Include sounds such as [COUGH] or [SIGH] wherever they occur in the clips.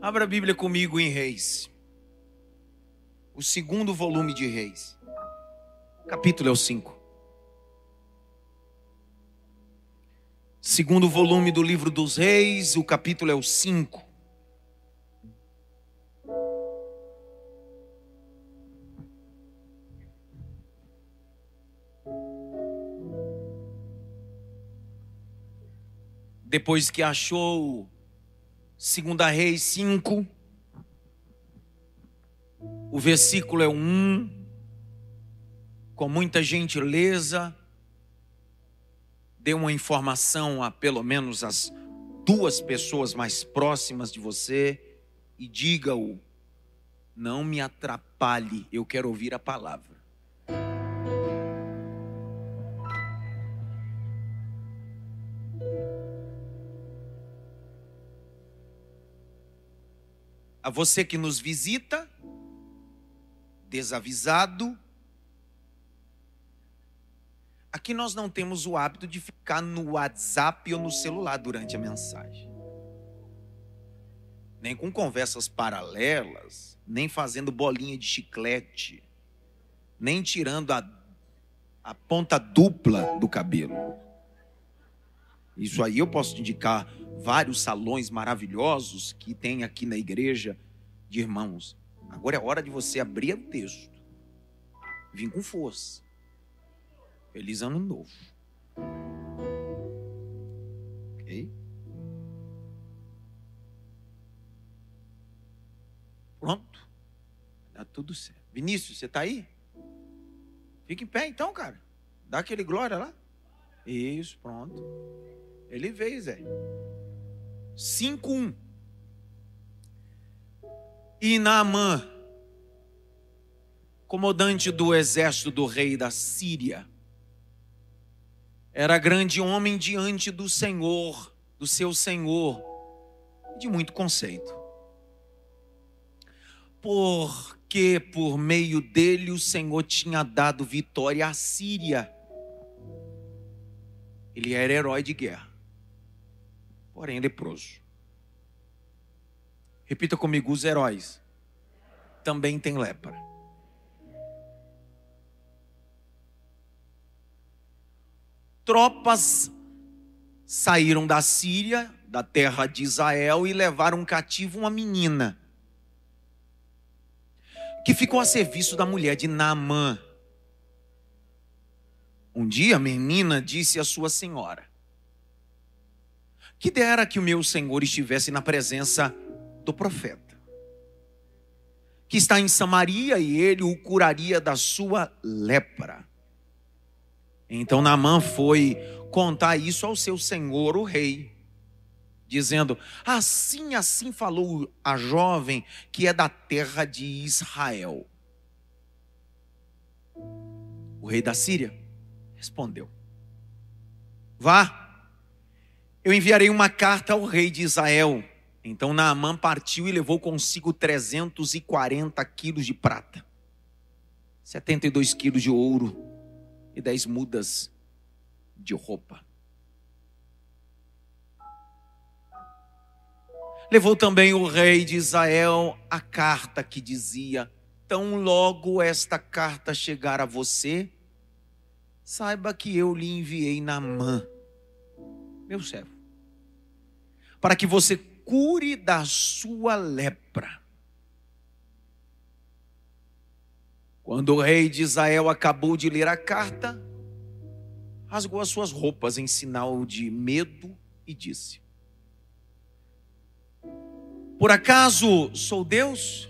Abra a Bíblia comigo em Reis. O segundo volume de Reis. Capítulo é o 5. Segundo volume do livro dos Reis, o capítulo é o 5. Depois que achou Segunda Reis 5, o versículo é o 1, com muita gentileza, dê uma informação a pelo menos as duas pessoas mais próximas de você e diga-o: não me atrapalhe, eu quero ouvir a palavra. A você que nos visita, desavisado, Aqui nós não temos o hábito de ficar no WhatsApp ou no celular durante a mensagem. Nem com conversas paralelas, nem fazendo bolinha de chiclete, nem tirando a, a ponta dupla do cabelo. Isso aí eu posso te indicar vários salões maravilhosos que tem aqui na igreja de irmãos. Agora é hora de você abrir o texto. Vim com força. Feliz ano novo. Ok? Pronto. Tá tudo certo. Vinícius, você está aí? Fica em pé então, cara. Dá aquele glória lá. Isso, pronto. Ele veio, Zé. 5-1. E Naamã, comandante do exército do rei da Síria, era grande homem diante do Senhor, do seu Senhor, de muito conceito. Porque por meio dele o Senhor tinha dado vitória à Síria. Ele era herói de guerra, porém leproso. Repita comigo: os heróis também têm lepra. tropas saíram da Síria, da terra de Israel, e levaram cativo uma menina que ficou a serviço da mulher de Naamã. Um dia menina disse à sua senhora: Que dera que o meu senhor estivesse na presença do profeta, que está em Samaria e ele o curaria da sua lepra. Então Naamã foi contar isso ao seu senhor, o rei, dizendo: Assim, assim falou a jovem que é da terra de Israel. O rei da Síria respondeu: Vá, eu enviarei uma carta ao rei de Israel. Então Naamã partiu e levou consigo 340 quilos de prata, 72 quilos de ouro, e dez mudas de roupa. Levou também o rei de Israel a carta que dizia: Tão logo esta carta chegar a você, saiba que eu lhe enviei na mão, meu servo, para que você cure da sua lepra. Quando o rei de Israel acabou de ler a carta, rasgou as suas roupas em sinal de medo e disse: Por acaso sou Deus?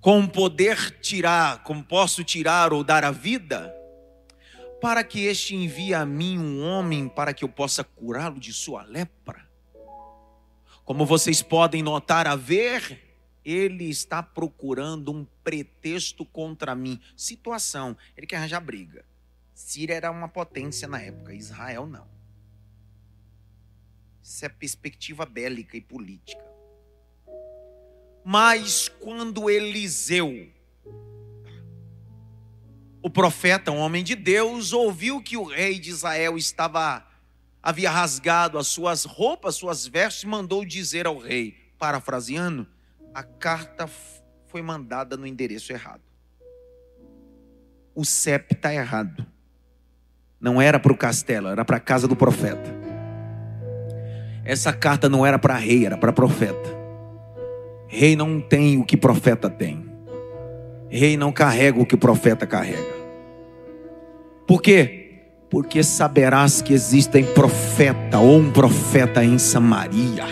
Com poder tirar, como posso tirar ou dar a vida? Para que este envie a mim um homem para que eu possa curá-lo de sua lepra? Como vocês podem notar, a ver, ele está procurando um pretexto contra mim. Situação, ele quer arranjar briga. Síria era uma potência na época, Israel não. Isso é perspectiva bélica e política. Mas quando Eliseu, o profeta, um homem de Deus, ouviu que o rei de Israel estava havia rasgado as suas roupas, suas vestes, mandou dizer ao rei, parafraseando, a carta foi mandada no endereço errado. O CEP está errado. Não era para o castelo, era para a casa do profeta. Essa carta não era para rei, era para profeta. Rei não tem o que profeta tem. Rei não carrega o que profeta carrega. Por quê? Porque saberás que existem profeta ou um profeta em Samaria.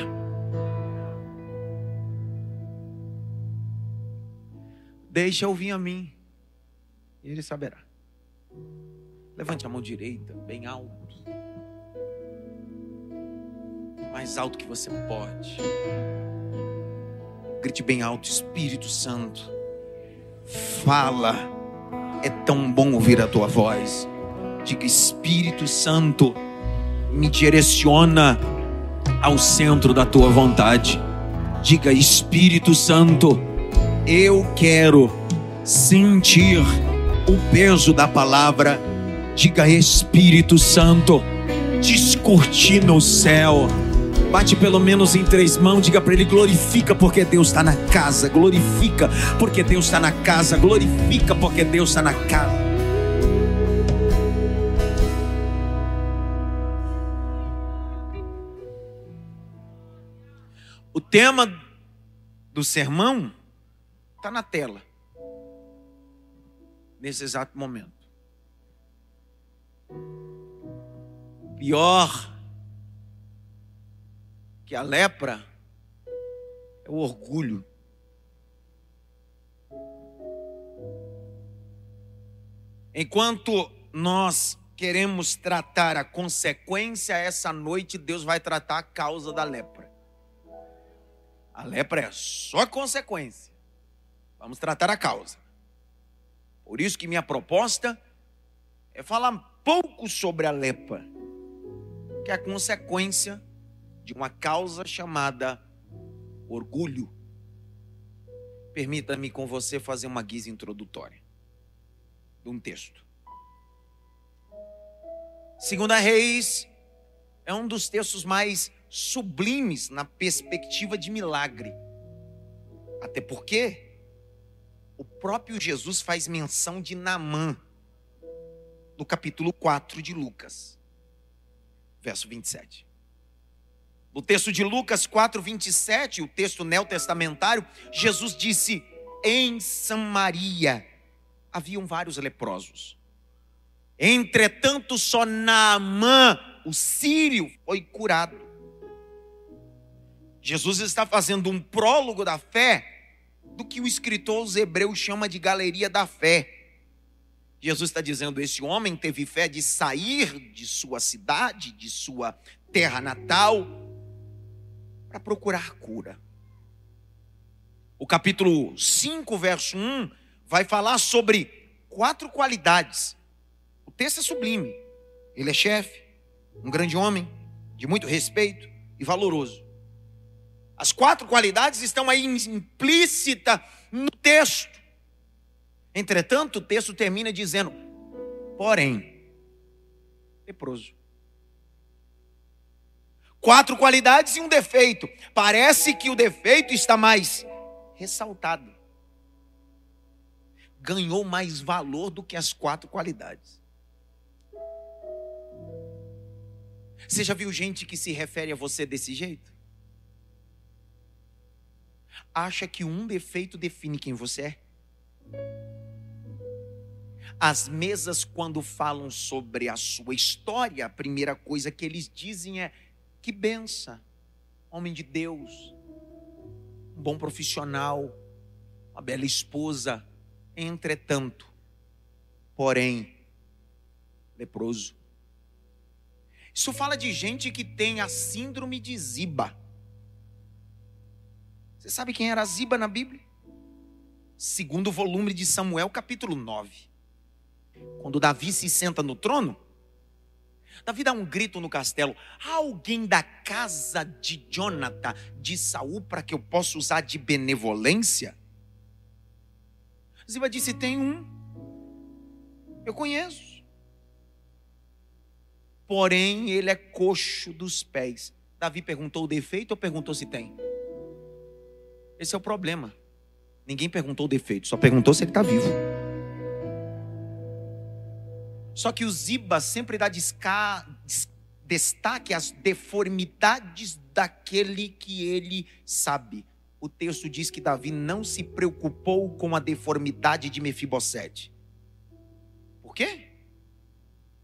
Deixa eu vir a mim, e ele saberá. Levante a mão direita, bem alto. Mais alto que você pode. Grite bem alto, Espírito Santo. Fala. É tão bom ouvir a tua voz. Diga, Espírito Santo, me direciona ao centro da tua vontade. Diga, Espírito Santo, eu quero sentir o peso da palavra Diga Espírito Santo, descortina o céu. Bate pelo menos em três mãos, diga para ele: glorifica porque Deus está na casa, glorifica porque Deus está na casa, glorifica porque Deus está na casa. O tema do sermão está na tela, nesse exato momento. Pior que a lepra é o orgulho. Enquanto nós queremos tratar a consequência, essa noite Deus vai tratar a causa da lepra. A lepra é só consequência. Vamos tratar a causa. Por isso que minha proposta é falar pouco sobre a lepra, que é a consequência de uma causa chamada orgulho. Permita-me com você fazer uma guisa introdutória de um texto. Segunda Reis é um dos textos mais sublimes na perspectiva de milagre. Até porque o próprio Jesus faz menção de Namã no capítulo 4 de Lucas, verso 27. No texto de Lucas 4, 27, o texto neotestamentário, Jesus disse: Em Samaria haviam vários leprosos. Entretanto, só Naamã, o sírio, foi curado. Jesus está fazendo um prólogo da fé do que o escritor aos Hebreus chama de galeria da fé. Jesus está dizendo: esse homem teve fé de sair de sua cidade, de sua terra natal, para procurar cura. O capítulo 5, verso 1, vai falar sobre quatro qualidades. O texto é sublime. Ele é chefe, um grande homem, de muito respeito e valoroso. As quatro qualidades estão aí implícitas no texto. Entretanto, o texto termina dizendo: porém, leproso. Quatro qualidades e um defeito. Parece que o defeito está mais ressaltado. Ganhou mais valor do que as quatro qualidades. Você já viu gente que se refere a você desse jeito? Acha que um defeito define quem você é? As mesas, quando falam sobre a sua história, a primeira coisa que eles dizem é: que benção, homem de Deus, um bom profissional, uma bela esposa. Entretanto, porém, leproso. Isso fala de gente que tem a síndrome de Ziba. Você sabe quem era Ziba na Bíblia? Segundo volume de Samuel, capítulo 9. Quando Davi se senta no trono, Davi dá um grito no castelo: alguém da casa de Jonathan, de Saul, para que eu possa usar de benevolência? Ziba disse: Tem um, eu conheço. porém ele é coxo dos pés. Davi perguntou o defeito ou perguntou se tem? Esse é o problema. Ninguém perguntou o defeito, só perguntou se ele está vivo. Só que o Ziba sempre dá desca... destaque às deformidades daquele que ele sabe. O texto diz que Davi não se preocupou com a deformidade de Mefibosete. Por quê?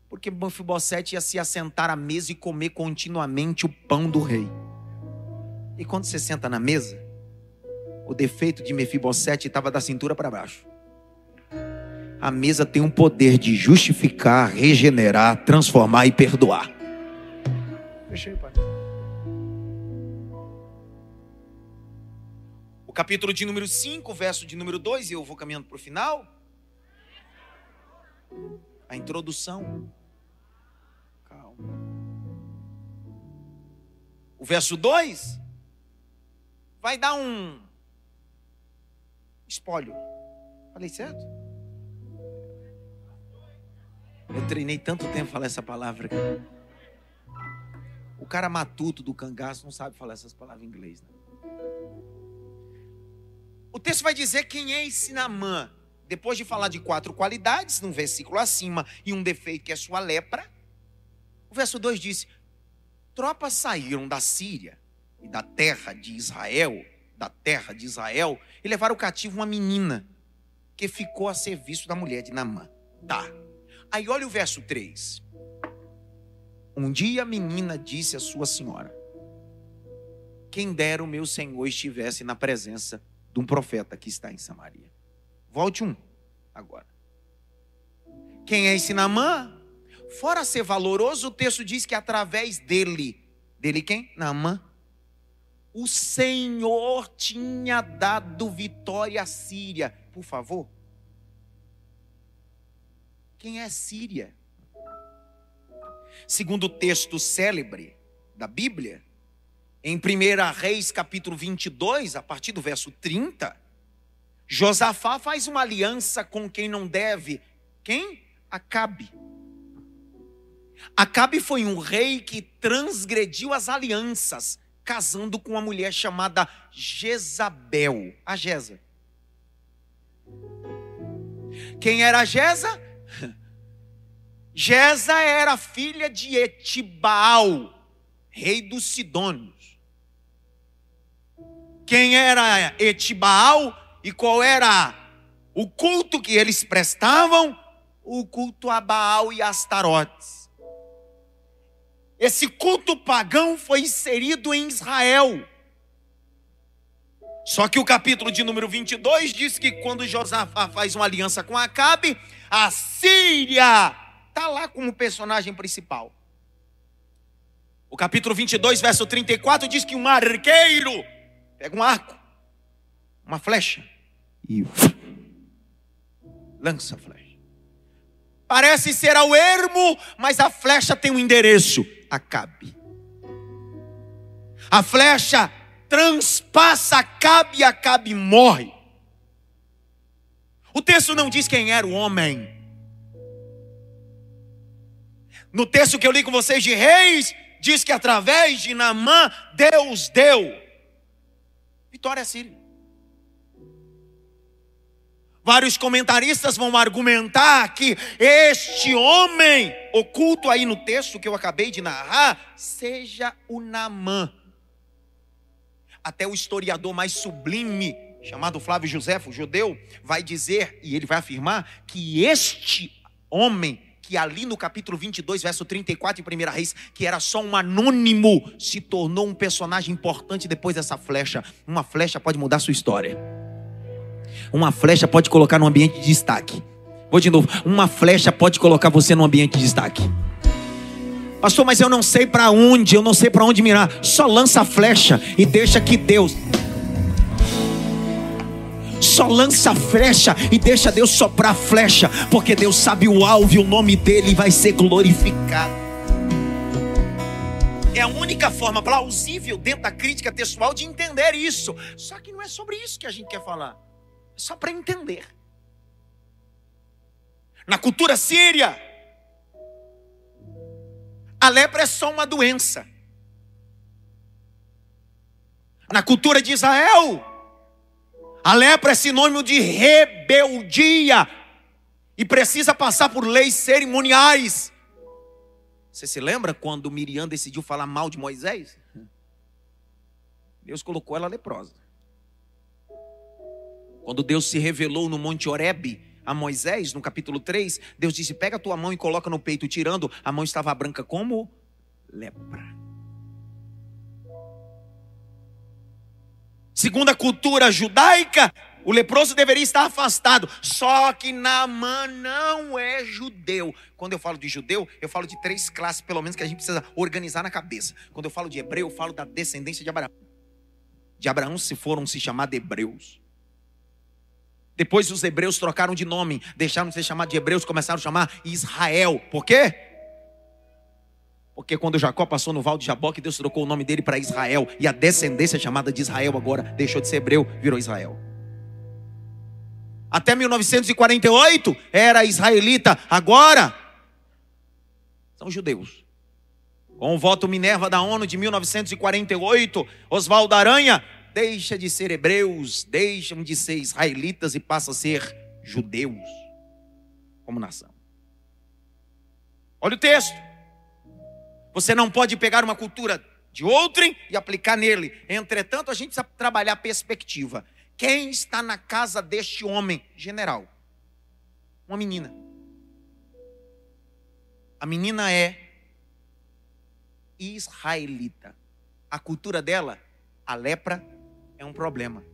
Porque Mefibosete ia se assentar à mesa e comer continuamente o pão do rei. E quando você senta na mesa, o defeito de Mefibosete estava da cintura para baixo a mesa tem um poder de justificar, regenerar, transformar e perdoar. Fechei, pai. O capítulo de número 5, verso de número 2, e eu vou caminhando para o final. A introdução. Calma. O verso 2 vai dar um espólio. Falei certo? Eu treinei tanto tempo falar essa palavra. O cara matuto do cangaço não sabe falar essas palavras em inglês. Né? O texto vai dizer quem é esse Namã. Depois de falar de quatro qualidades, num versículo acima, e um defeito que é sua lepra, o verso 2 diz: Tropas saíram da Síria e da terra de Israel, da terra de Israel, e levaram cativo uma menina que ficou a serviço da mulher de Namã. Tá. Aí olha o verso 3. Um dia a menina disse à sua senhora: Quem dera o meu senhor estivesse na presença de um profeta que está em Samaria. Volte um agora. Quem é esse Namã? Fora ser valoroso, o texto diz que através dele, dele quem? Namã. O Senhor tinha dado vitória à Síria. Por favor, quem é Síria? Segundo o texto célebre da Bíblia, em 1 Reis capítulo 22, a partir do verso 30, Josafá faz uma aliança com quem não deve. Quem? Acabe. Acabe foi um rei que transgrediu as alianças, casando com uma mulher chamada Jezabel, a Jeza. Quem era a Jeza? Jeza era filha de Etibal, rei dos Sidônios. Quem era Etibal e qual era o culto que eles prestavam? O culto a Baal e Astarotes. Esse culto pagão foi inserido em Israel. Só que o capítulo de número 22 diz que quando Josafá faz uma aliança com Acabe, a Síria está lá como personagem principal. O capítulo 22, verso 34 diz que um arqueiro pega um arco, uma flecha e lança a flecha. Parece ser ao ermo, mas a flecha tem um endereço: Acabe. A flecha transpassa Acabe e Acabe morre. O texto não diz quem era o homem. No texto que eu li com vocês de Reis, diz que através de Naamã, Deus deu vitória a Síria. Vários comentaristas vão argumentar que este homem, oculto aí no texto que eu acabei de narrar, seja o Namã. Até o historiador mais sublime, chamado Flávio Josefo, judeu, vai dizer, e ele vai afirmar, que este homem que ali no capítulo 22, verso 34 em 1 Reis, que era só um anônimo, se tornou um personagem importante depois dessa flecha. Uma flecha pode mudar sua história. Uma flecha pode colocar no ambiente de destaque. Vou de novo. Uma flecha pode colocar você no ambiente de destaque. Pastor, mas eu não sei para onde, eu não sei para onde mirar. Só lança a flecha e deixa que Deus só lança flecha e deixa Deus soprar flecha, porque Deus sabe o alvo e o nome dele vai ser glorificado. É a única forma plausível dentro da crítica textual de entender isso. Só que não é sobre isso que a gente quer falar. É só para entender. Na cultura síria, A lepra é só uma doença. Na cultura de Israel, a lepra é sinônimo de rebeldia e precisa passar por leis cerimoniais. Você se lembra quando Miriam decidiu falar mal de Moisés? Deus colocou ela leprosa. Quando Deus se revelou no Monte Horebe a Moisés, no capítulo 3, Deus disse: Pega a tua mão e coloca no peito, tirando, a mão estava branca como lepra. Segundo a cultura judaica, o leproso deveria estar afastado. Só que Naamã não é judeu. Quando eu falo de judeu, eu falo de três classes, pelo menos, que a gente precisa organizar na cabeça. Quando eu falo de hebreu, eu falo da descendência de Abraão. De Abraão se foram se chamar de hebreus. Depois os hebreus trocaram de nome, deixaram de ser chamados de hebreus, começaram a chamar Israel. Por quê? Porque quando Jacó passou no Val de Jaboque, Deus trocou o nome dele para Israel. E a descendência chamada de Israel agora deixou de ser hebreu, virou Israel. Até 1948 era israelita, agora são judeus. Com o voto Minerva da ONU de 1948, Oswaldo Aranha deixa de ser hebreus, deixam de ser israelitas e passa a ser judeus como nação. Olha o texto. Você não pode pegar uma cultura de outrem e aplicar nele. Entretanto, a gente precisa trabalhar a perspectiva. Quem está na casa deste homem? General. Uma menina. A menina é israelita. A cultura dela, a lepra é um problema.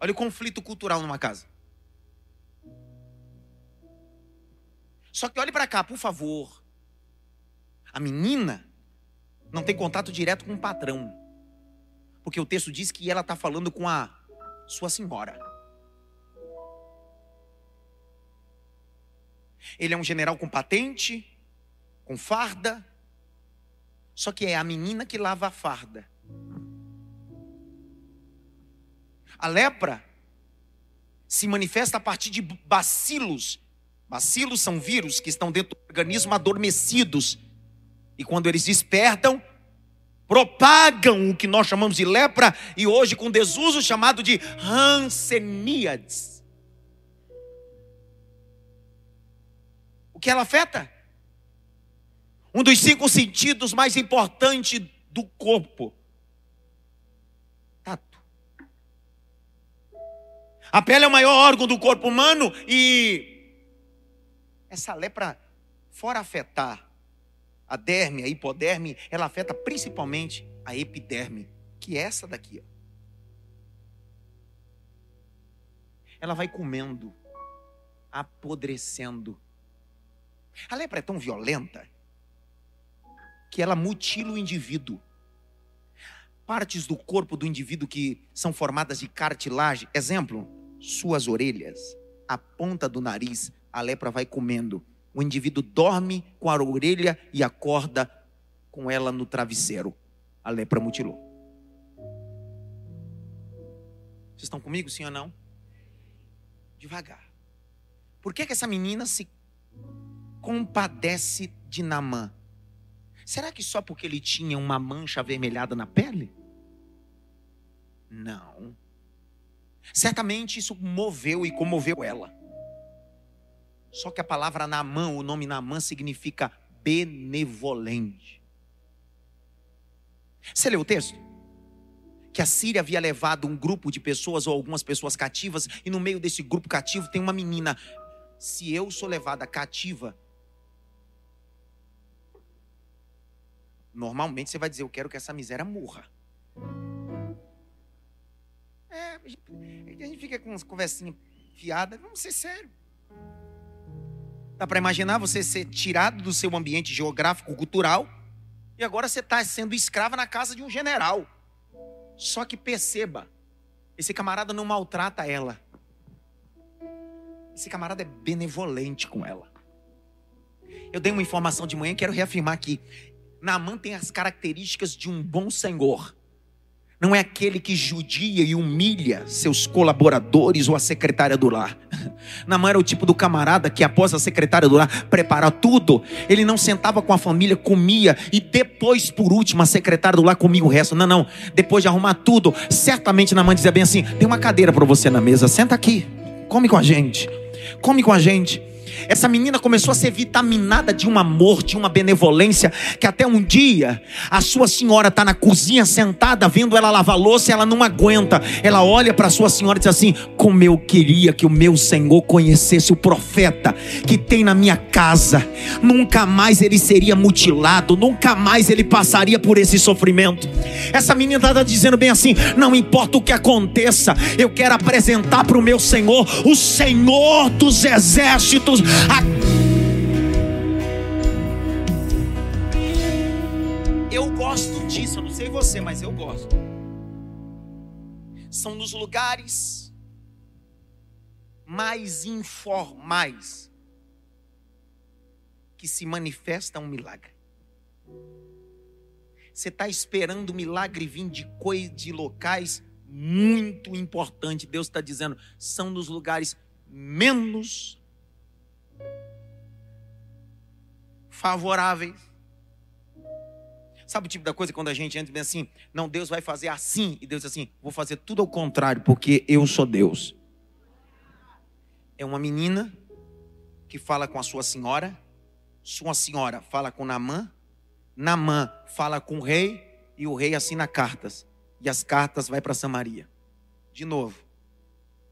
Olha o conflito cultural numa casa. Só que olhe para cá, por favor. A menina não tem contato direto com o patrão. Porque o texto diz que ela está falando com a sua senhora. Ele é um general com patente, com farda. Só que é a menina que lava a farda. A lepra se manifesta a partir de bacilos. Bacilos são vírus que estão dentro do organismo adormecidos. E quando eles despertam, propagam o que nós chamamos de lepra e hoje com desuso chamado de Hanseníades. O que ela afeta? Um dos cinco sentidos mais importantes do corpo. A pele é o maior órgão do corpo humano e essa lepra, fora afetar a derme, a hipoderme, ela afeta principalmente a epiderme, que é essa daqui. Ó. Ela vai comendo, apodrecendo. A lepra é tão violenta que ela mutila o indivíduo. Partes do corpo do indivíduo que são formadas de cartilagem, exemplo, suas orelhas, a ponta do nariz, a lepra vai comendo. O indivíduo dorme com a orelha e acorda com ela no travesseiro. A lepra mutilou. Vocês estão comigo, sim ou não? Devagar. Por que, que essa menina se compadece de Namã? Será que só porque ele tinha uma mancha avermelhada na pele? Não. Certamente isso moveu e comoveu ela. Só que a palavra Naamã, o nome Naamã significa benevolente. Você leu o texto? Que a Síria havia levado um grupo de pessoas ou algumas pessoas cativas, e no meio desse grupo cativo tem uma menina. Se eu sou levada cativa, normalmente você vai dizer: Eu quero que essa miséria morra. É, a gente fica com umas conversinhas fiadas, vamos ser sério. Dá para imaginar você ser tirado do seu ambiente geográfico, cultural, e agora você está sendo escrava na casa de um general. Só que perceba, esse camarada não maltrata ela. Esse camarada é benevolente com ela. Eu dei uma informação de manhã, quero reafirmar aqui. Naamã tem as características de um bom senhor não é aquele que judia e humilha seus colaboradores ou a secretária do lar. [LAUGHS] Namã era o tipo do camarada que, após a secretária do lar preparar tudo, ele não sentava com a família, comia e depois, por último, a secretária do lar comia o resto. Não, não. Depois de arrumar tudo, certamente Namã dizia bem assim: tem uma cadeira para você na mesa, senta aqui, come com a gente, come com a gente. Essa menina começou a ser vitaminada de um amor, de uma benevolência, que até um dia a sua senhora está na cozinha sentada, vendo ela lavar louça, ela não aguenta. Ela olha para a sua senhora e diz assim: Como eu queria que o meu Senhor conhecesse o profeta que tem na minha casa. Nunca mais ele seria mutilado, nunca mais ele passaria por esse sofrimento. Essa menina está dizendo bem assim: Não importa o que aconteça, eu quero apresentar para o meu Senhor, o Senhor dos exércitos eu gosto disso, eu não sei você, mas eu gosto. São nos lugares mais informais que se manifesta um milagre. Você está esperando o milagre vir de coisas, de locais muito importantes. Deus está dizendo, são nos lugares menos favoráveis. Sabe o tipo da coisa quando a gente entra e diz assim: não, Deus vai fazer assim, e Deus diz assim: vou fazer tudo ao contrário, porque eu sou Deus. É uma menina que fala com a sua senhora, sua senhora fala com Namã, Namã fala com o rei, e o rei assina cartas, e as cartas vai para Samaria. De novo,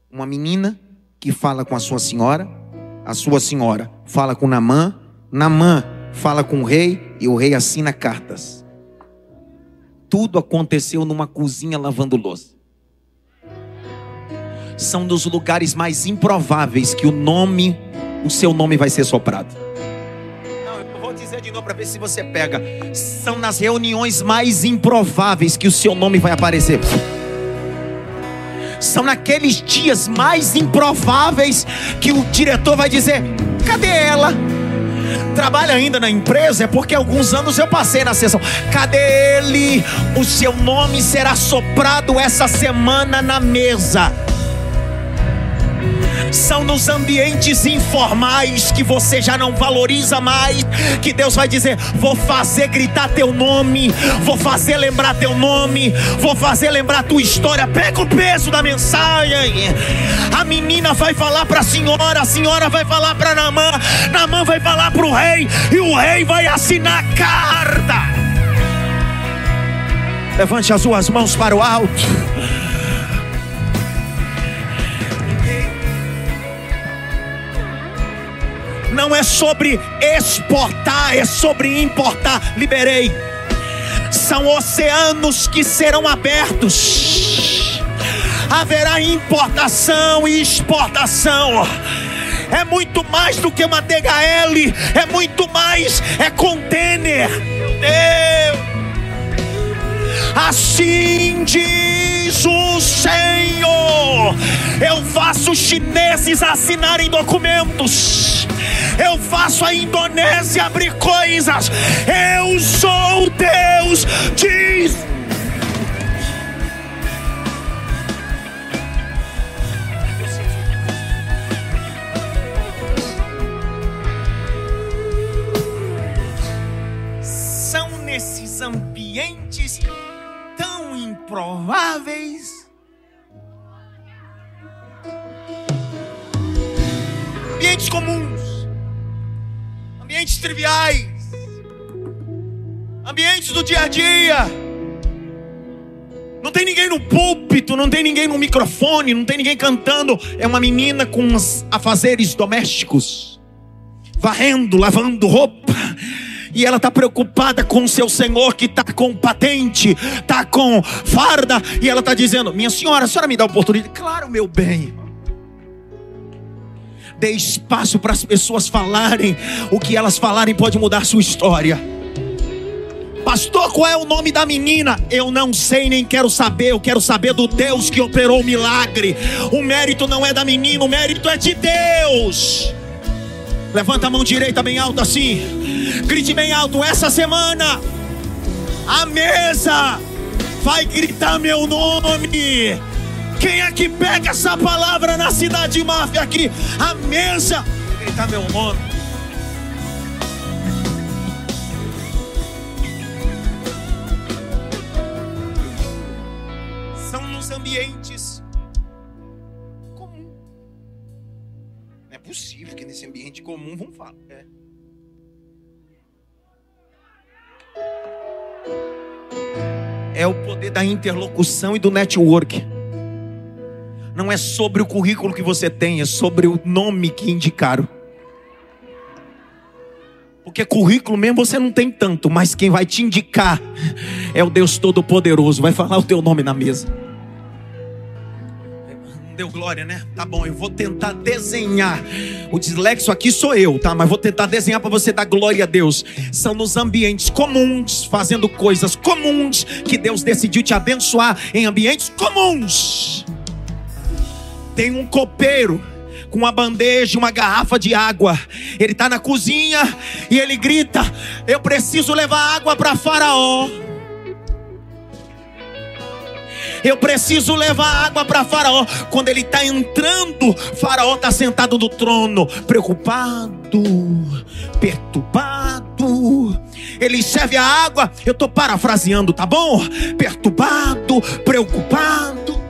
uma menina que fala com a sua senhora, a sua senhora fala com Namã, Namã fala com o rei e o rei assina cartas. Tudo aconteceu numa cozinha lavando louça. São dos lugares mais improváveis que o nome, o seu nome vai ser soprado. Não, eu vou dizer de novo para ver se você pega. São nas reuniões mais improváveis que o seu nome vai aparecer são naqueles dias mais improváveis que o diretor vai dizer: cadê ela? Trabalha ainda na empresa, é porque alguns anos eu passei na sessão. Cadê ele? O seu nome será soprado essa semana na mesa são nos ambientes informais que você já não valoriza mais, que Deus vai dizer: vou fazer gritar teu nome, vou fazer lembrar teu nome, vou fazer lembrar tua história. Pega o peso da mensagem. A menina vai falar para a senhora, a senhora vai falar para Namã, Namã vai falar para o rei, e o rei vai assinar a carta. Levante as suas mãos para o alto. Não é sobre exportar, é sobre importar. Liberei. São oceanos que serão abertos. Haverá importação e exportação é muito mais do que uma DHL, é muito mais, é container. Meu Deus. Assim diz o Senhor: eu faço chineses assinarem documentos, eu faço a Indonésia abrir coisas, eu sou Deus, diz. São nesses ambientes tão improváveis. Ambientes comuns, ambientes triviais, ambientes do dia a dia. Não tem ninguém no púlpito, não tem ninguém no microfone, não tem ninguém cantando. É uma menina com afazeres domésticos, varrendo, lavando roupa e ela está preocupada com o seu senhor que está com patente, está com farda, e ela está dizendo: Minha senhora, a senhora me dá oportunidade? Claro, meu bem. Dê espaço para as pessoas falarem, o que elas falarem pode mudar sua história. Pastor, qual é o nome da menina? Eu não sei, nem quero saber. Eu quero saber do Deus que operou o milagre. O mérito não é da menina, o mérito é de Deus. Levanta a mão direita bem alto assim. Grite bem alto. Essa semana, a mesa vai gritar meu nome. Quem é que pega essa palavra na cidade máfia aqui? A mesa. Gritar meu nome. São nos ambientes comum. Não é possível que nesse ambiente comum vão falar. É. É o poder da interlocução e do network. Não é sobre o currículo que você tem, é sobre o nome que indicaram. Porque currículo mesmo você não tem tanto, mas quem vai te indicar é o Deus Todo-Poderoso, vai falar o teu nome na mesa. Não deu glória, né? Tá bom, eu vou tentar desenhar. O dislexo aqui sou eu, tá? Mas vou tentar desenhar para você dar glória a Deus. São nos ambientes comuns, fazendo coisas comuns, que Deus decidiu te abençoar em ambientes comuns. Tem um copeiro com uma bandeja, uma garrafa de água. Ele está na cozinha e ele grita: Eu preciso levar água para Faraó. Eu preciso levar água para Faraó. Quando ele está entrando, Faraó está sentado no trono, preocupado, perturbado. Ele serve a água, eu estou parafraseando, tá bom? Perturbado, preocupado.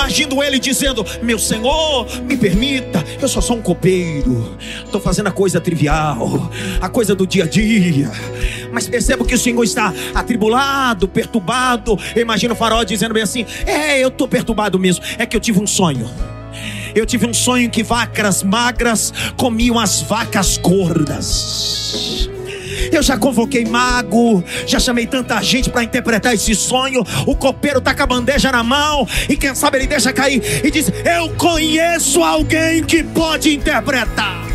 Imagino ele dizendo: Meu Senhor, me permita, eu só sou um copeiro, estou fazendo a coisa trivial, a coisa do dia a dia. Mas percebo que o Senhor está atribulado, perturbado. Eu imagino o farol dizendo bem assim: É, eu estou perturbado mesmo, é que eu tive um sonho. Eu tive um sonho que vacas magras comiam as vacas gordas. Eu já convoquei mago, já chamei tanta gente para interpretar esse sonho. O copeiro tá com a bandeja na mão e quem sabe ele deixa cair e diz: Eu conheço alguém que pode interpretar.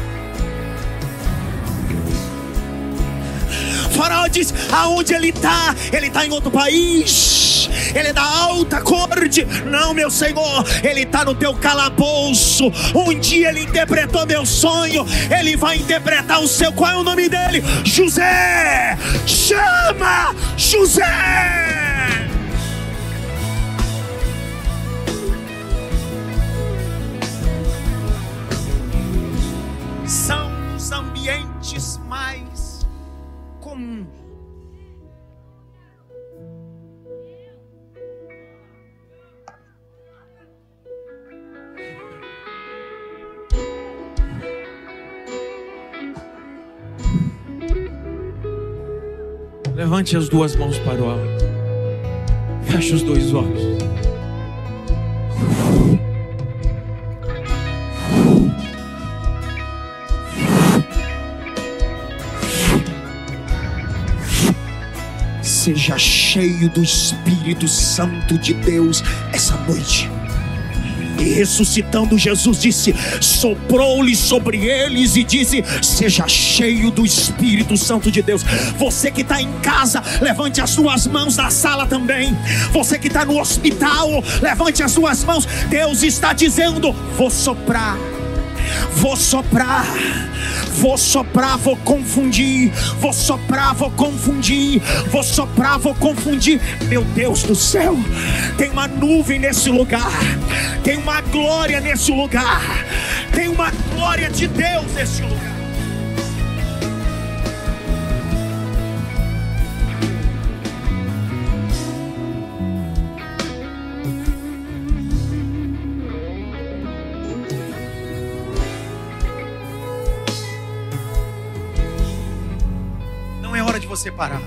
Faraó diz: aonde ele está? Ele está em outro país. Ele é da alta corte. Não, meu Senhor, ele está no teu calabouço. Um dia ele interpretou meu sonho. Ele vai interpretar o seu. Qual é o nome dele? José. Chama José. São os ambientes Levante as duas mãos para o alto. Feche os dois olhos. seja cheio do Espírito Santo de Deus essa noite. E ressuscitando, Jesus disse: soprou-lhe sobre eles e disse: Seja cheio do Espírito Santo de Deus. Você que está em casa, levante as suas mãos na sala também. Você que está no hospital, levante as suas mãos. Deus está dizendo: Vou soprar Vou soprar, vou soprar, vou confundir, vou soprar, vou confundir, vou soprar, vou confundir. Meu Deus do céu, tem uma nuvem nesse lugar, tem uma glória nesse lugar, tem uma glória de Deus nesse lugar. Parar.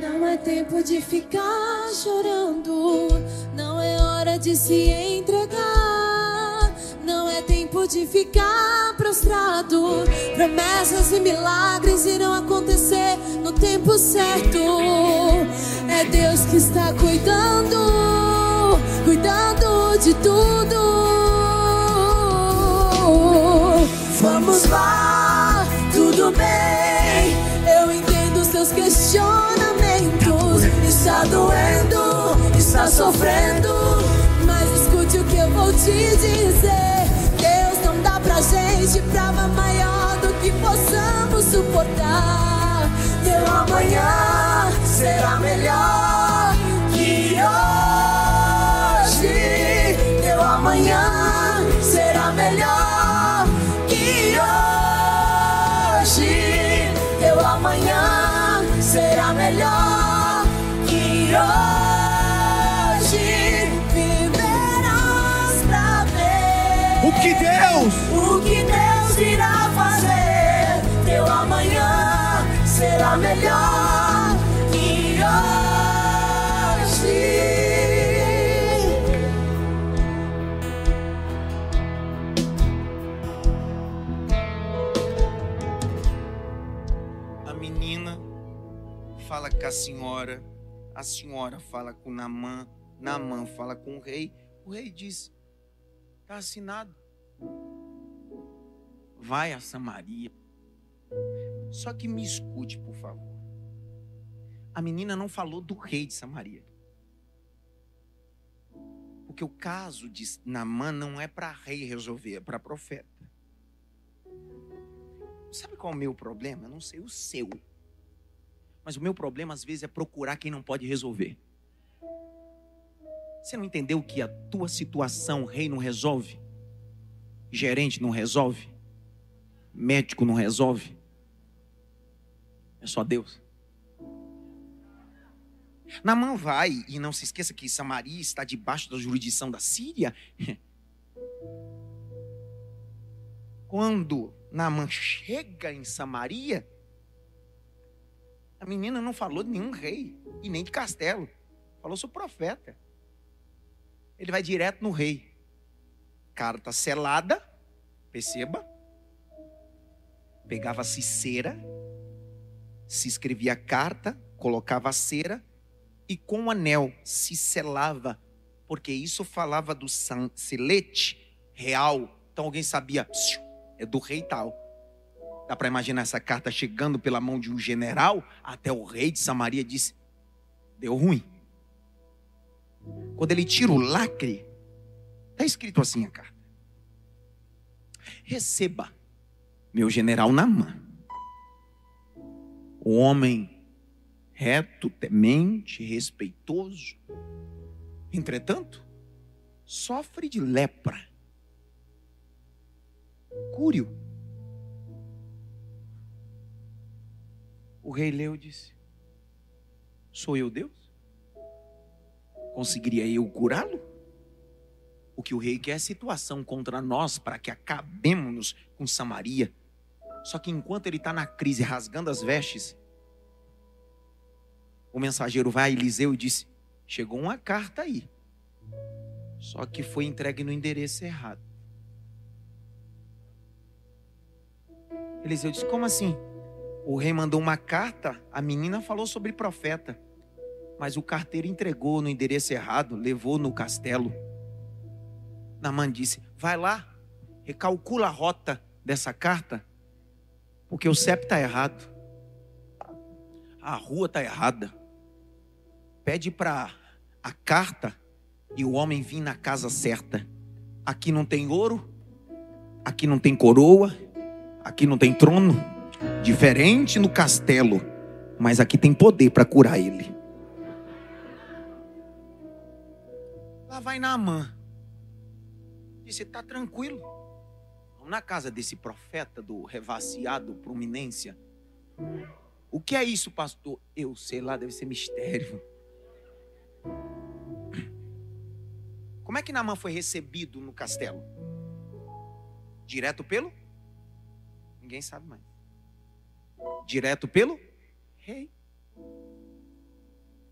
Não é tempo de ficar chorando, não é hora de se entregar, não é tempo de ficar prostrado. Promessas e milagres irão acontecer no tempo certo. É Deus que está cuidando, cuidando de tudo. Vamos lá, tudo bem. Eu entendo seus questionamentos. Está doendo, está sofrendo. Mas escute o que eu vou te dizer. Deus não dá pra gente prova maior do que possamos suportar. teu amanhã será melhor que hoje. Teu amanhã será melhor melhor que hoje. Viverás pra ver O que Deus o que Deus irá fazer. Teu amanhã será melhor com a senhora, a senhora fala com Namã, Namã fala com o rei. O rei diz: Está assinado. Vai a Samaria. Só que me escute, por favor. A menina não falou do rei de Samaria. Porque o caso de Namã não é para rei resolver, é para profeta. Sabe qual é o meu problema? Eu não sei o seu. Mas o meu problema, às vezes, é procurar quem não pode resolver. Você não entendeu que a tua situação, rei não resolve? Gerente não resolve? Médico não resolve? É só Deus. Namã vai, e não se esqueça que Samaria está debaixo da jurisdição da Síria. [LAUGHS] Quando Naamã chega em Samaria, a menina não falou de nenhum rei e nem de castelo. Falou o profeta. Ele vai direto no rei. Carta selada, perceba. Pegava-se cera, se escrevia a carta, colocava a cera e com o anel se selava, porque isso falava do selete real. Então alguém sabia, "Psiu, é do rei tal. Dá para imaginar essa carta chegando pela mão de um general até o rei de Samaria disse: deu ruim. Quando ele tira o lacre, está escrito assim a carta: Receba, meu general Namã, o homem reto, temente, respeitoso. Entretanto, sofre de lepra. Cúrio. O rei leu disse: Sou eu Deus? Conseguiria eu curá-lo? O que o rei quer é situação contra nós para que acabemos com Samaria. Só que enquanto ele está na crise, rasgando as vestes, o mensageiro vai a Eliseu e disse: Chegou uma carta aí. Só que foi entregue no endereço errado. Eliseu disse: Como assim? O rei mandou uma carta, a menina falou sobre profeta. Mas o carteiro entregou no endereço errado, levou no castelo. Namã disse: Vai lá, recalcula a rota dessa carta, porque o CEP está errado. A rua está errada. Pede para a carta e o homem vir na casa certa. Aqui não tem ouro, aqui não tem coroa, aqui não tem trono. Diferente no castelo, mas aqui tem poder para curar ele. Lá vai Naamã. Disse: Está tranquilo. Na casa desse profeta do revaciado prominência. O que é isso, pastor? Eu sei lá, deve ser mistério. Como é que Naamã foi recebido no castelo? Direto pelo? Ninguém sabe mais. Direto pelo rei.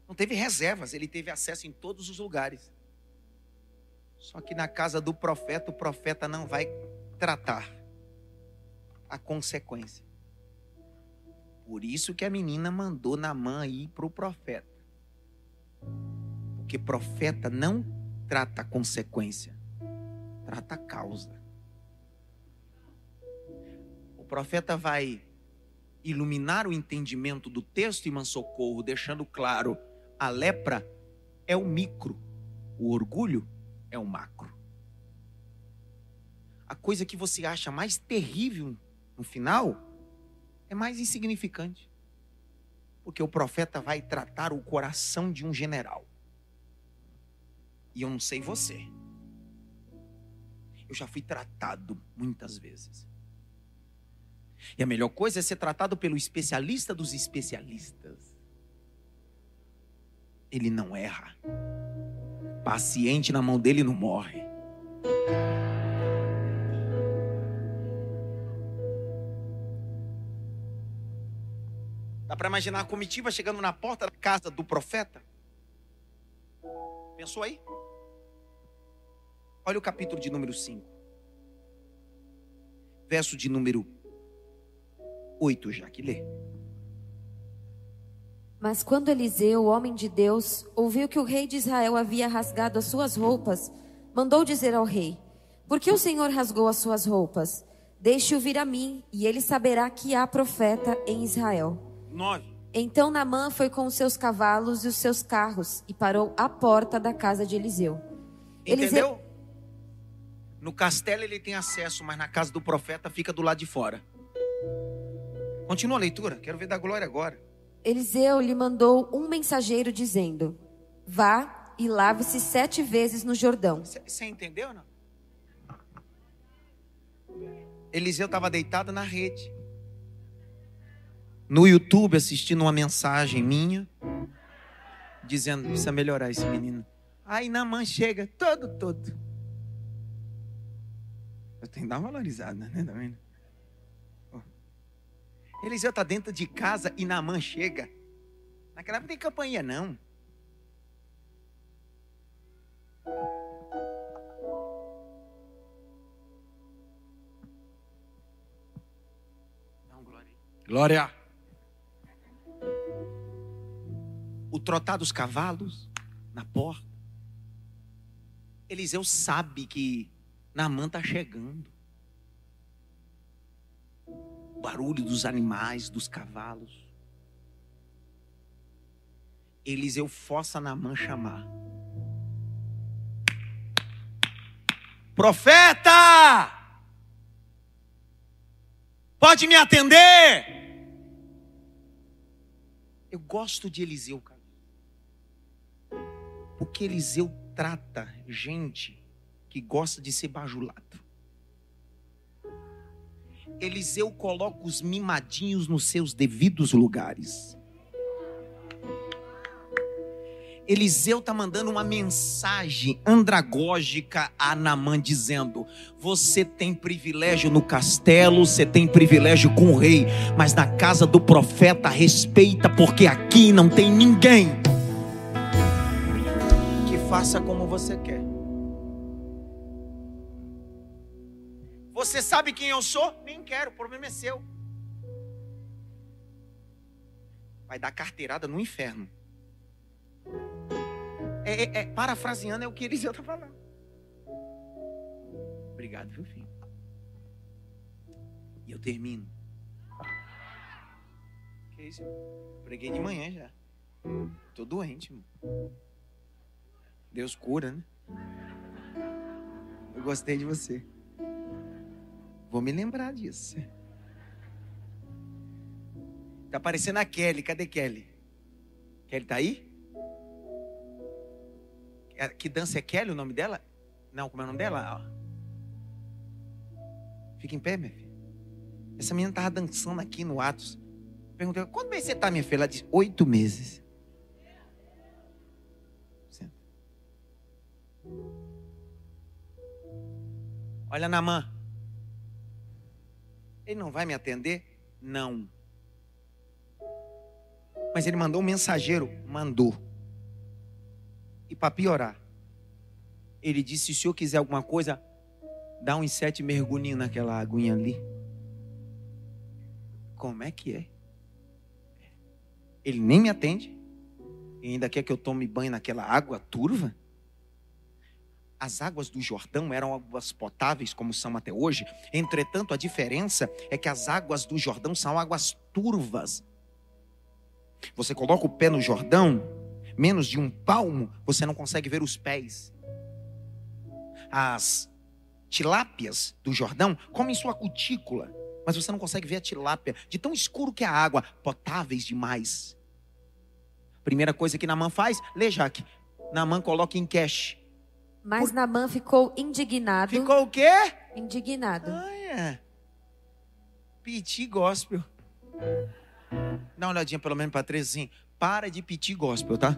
Não teve reservas, ele teve acesso em todos os lugares. Só que na casa do profeta, o profeta não vai tratar a consequência. Por isso que a menina mandou Naamã ir para o profeta. Porque profeta não trata a consequência, trata a causa. O profeta vai iluminar o entendimento do texto e socorro, deixando claro: a lepra é o micro, o orgulho é o macro. A coisa que você acha mais terrível no final é mais insignificante. Porque o profeta vai tratar o coração de um general. E eu não sei você. Eu já fui tratado muitas vezes. E a melhor coisa é ser tratado pelo especialista dos especialistas. Ele não erra. Paciente na mão dele não morre. Dá para imaginar a comitiva chegando na porta da casa do profeta? Pensou aí? Olha o capítulo de número 5. Verso de número 8, já que lê. Mas quando Eliseu, o homem de Deus, ouviu que o rei de Israel havia rasgado as suas roupas, mandou dizer ao rei: Por que o Senhor rasgou as suas roupas? Deixe-o vir a mim, e ele saberá que há profeta em Israel. 9. Então Namã foi com os seus cavalos e os seus carros e parou à porta da casa de Eliseu. Entendeu? No castelo ele tem acesso, mas na casa do profeta fica do lado de fora. Continua a leitura, quero ver da glória agora. Eliseu lhe mandou um mensageiro dizendo: Vá e lave-se sete vezes no Jordão. Você entendeu não? Eliseu estava deitado na rede. No YouTube assistindo uma mensagem minha. Dizendo, precisa melhorar esse menino. Aí Namã chega, todo, todo. Eu tenho que dar uma valorizada, né, também? Eliseu está dentro de casa e Namã chega. Naquela época não tem campanha, não. Glória. O trotar dos cavalos na porta. Eliseu sabe que Naamã está chegando. Barulho dos animais, dos cavalos. Eliseu força Naamã chamar. Profeta! Pode me atender? Eu gosto de Eliseu, cara. Porque Eliseu trata gente que gosta de ser bajulado. Eliseu coloca os mimadinhos nos seus devidos lugares. Eliseu está mandando uma mensagem andragógica a Namã, dizendo: Você tem privilégio no castelo, você tem privilégio com o rei, mas na casa do profeta respeita, porque aqui não tem ninguém que faça como você quer. Você sabe quem eu sou? Nem quero, o problema é seu. Vai dar carteirada no inferno. É, é, é, parafraseando é o que Eliseu está falando. Obrigado, viu, filho? E eu termino. Que isso? Preguei de manhã já. Tô doente, mano. Deus cura, né? Eu gostei de você. Vou me lembrar disso. Tá parecendo a Kelly. Cadê Kelly? Kelly tá aí? É, que dança é Kelly o nome dela? Não, como é o nome dela? Fica em pé, minha filha. Essa menina estava dançando aqui no Atos. Perguntei, quanto mês você está, minha filha? Ela disse, oito meses. Senta. Olha na mão. Ele não vai me atender? Não. Mas ele mandou um mensageiro? Mandou. E para piorar, ele disse: se o senhor quiser alguma coisa, dá uns sete mergulhinhos naquela aguinha ali. Como é que é? Ele nem me atende. E ainda quer que eu tome banho naquela água turva? As águas do Jordão eram águas potáveis, como são até hoje. Entretanto, a diferença é que as águas do Jordão são águas turvas. Você coloca o pé no Jordão, menos de um palmo, você não consegue ver os pés. As tilápias do Jordão comem sua cutícula, mas você não consegue ver a tilápia, de tão escuro que é a água, potáveis demais. Primeira coisa que Namã faz, lê Jaque. Namã coloca em cash. Mas Namã ficou indignado. Ficou o quê? Indignado. Olha. Piti gospel. Dá uma olhadinha pelo menos para três assim. Para de pedir gospel, tá?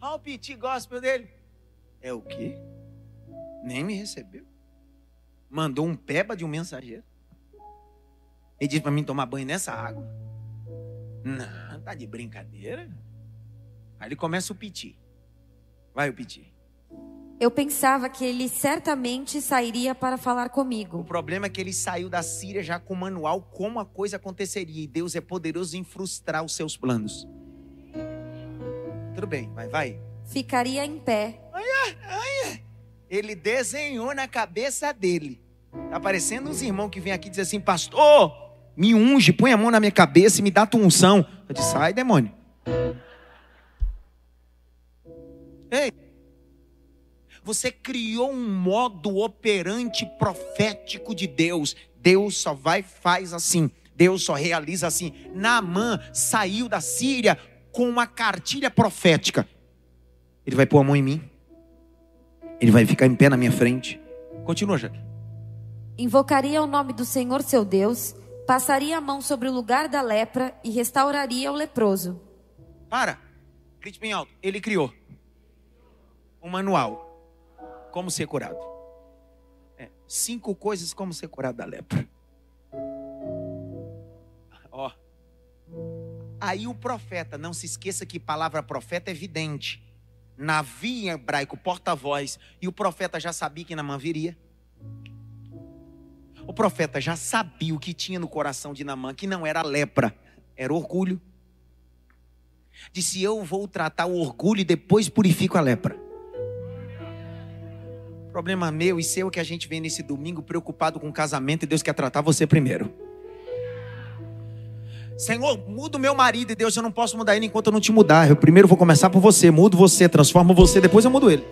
Olha o piti gospel dele. É o quê? Nem me recebeu. Mandou um peba de um mensageiro. Ele disse para mim tomar banho nessa água. Não, tá de brincadeira. Aí ele começa o piti. Vai o piti. Eu pensava que ele certamente sairia para falar comigo. O problema é que ele saiu da Síria já com o manual como a coisa aconteceria. E Deus é poderoso em frustrar os seus planos. Tudo bem, vai, vai. Ficaria em pé. Olha, olha. Ele desenhou na cabeça dele. Tá parecendo uns irmãos que vêm aqui e dizem assim, pastor, me unge, põe a mão na minha cabeça e me dá tua unção. Eu disse, sai, demônio. Ei, você criou um modo operante profético de Deus. Deus só vai faz assim. Deus só realiza assim. Naamã saiu da Síria com uma cartilha profética. Ele vai pôr a mão em mim. Ele vai ficar em pé na minha frente. Continua, Jaque. Invocaria o nome do Senhor seu Deus, passaria a mão sobre o lugar da lepra e restauraria o leproso. Para. Grite bem alto. Ele criou um manual. Como ser curado. É, cinco coisas como ser curado da lepra. Ó. Aí o profeta, não se esqueça que palavra profeta é vidente. Navi em hebraico, porta-voz. E o profeta já sabia que Namã viria. O profeta já sabia o que tinha no coração de Namã, que não era lepra, era orgulho. Disse: Eu vou tratar o orgulho e depois purifico a lepra. Problema meu e seu é que a gente vem nesse domingo preocupado com casamento e Deus quer tratar você primeiro. Senhor, muda o meu marido e Deus, eu não posso mudar ele enquanto eu não te mudar. Eu primeiro vou começar por você, mudo você, transformo você, depois eu mudo ele.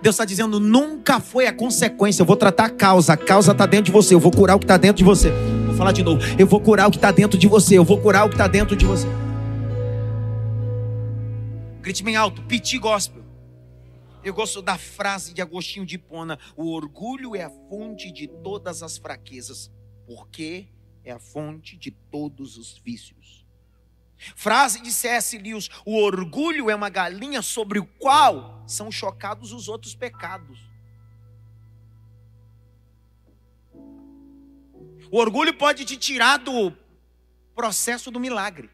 Deus está dizendo, nunca foi a consequência. Eu vou tratar a causa. A causa está dentro de você. Eu vou curar o que está dentro de você. Vou falar de novo. Eu vou curar o que está dentro de você. Eu vou curar o que está dentro de você. Grite bem alto. Piti gospel. Eu gosto da frase de Agostinho de Pona: O orgulho é a fonte de todas as fraquezas, porque é a fonte de todos os vícios. Frase de C.S. Lewis: O orgulho é uma galinha sobre o qual são chocados os outros pecados. O orgulho pode te tirar do processo do milagre.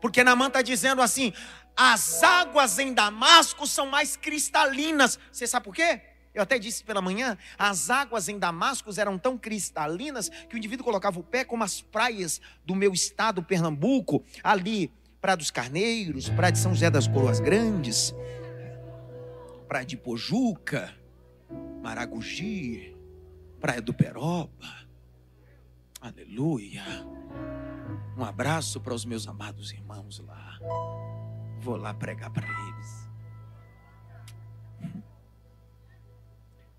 Porque Namã está dizendo assim: as águas em Damasco são mais cristalinas. Você sabe por quê? Eu até disse pela manhã, as águas em Damasco eram tão cristalinas que o indivíduo colocava o pé como as praias do meu estado, Pernambuco, ali, Praia dos Carneiros, Praia de São José das Coroas Grandes, Praia de Pojuca, Maragogi, Praia do Peroba. Aleluia. Um abraço para os meus amados irmãos lá. Vou lá pregar para eles.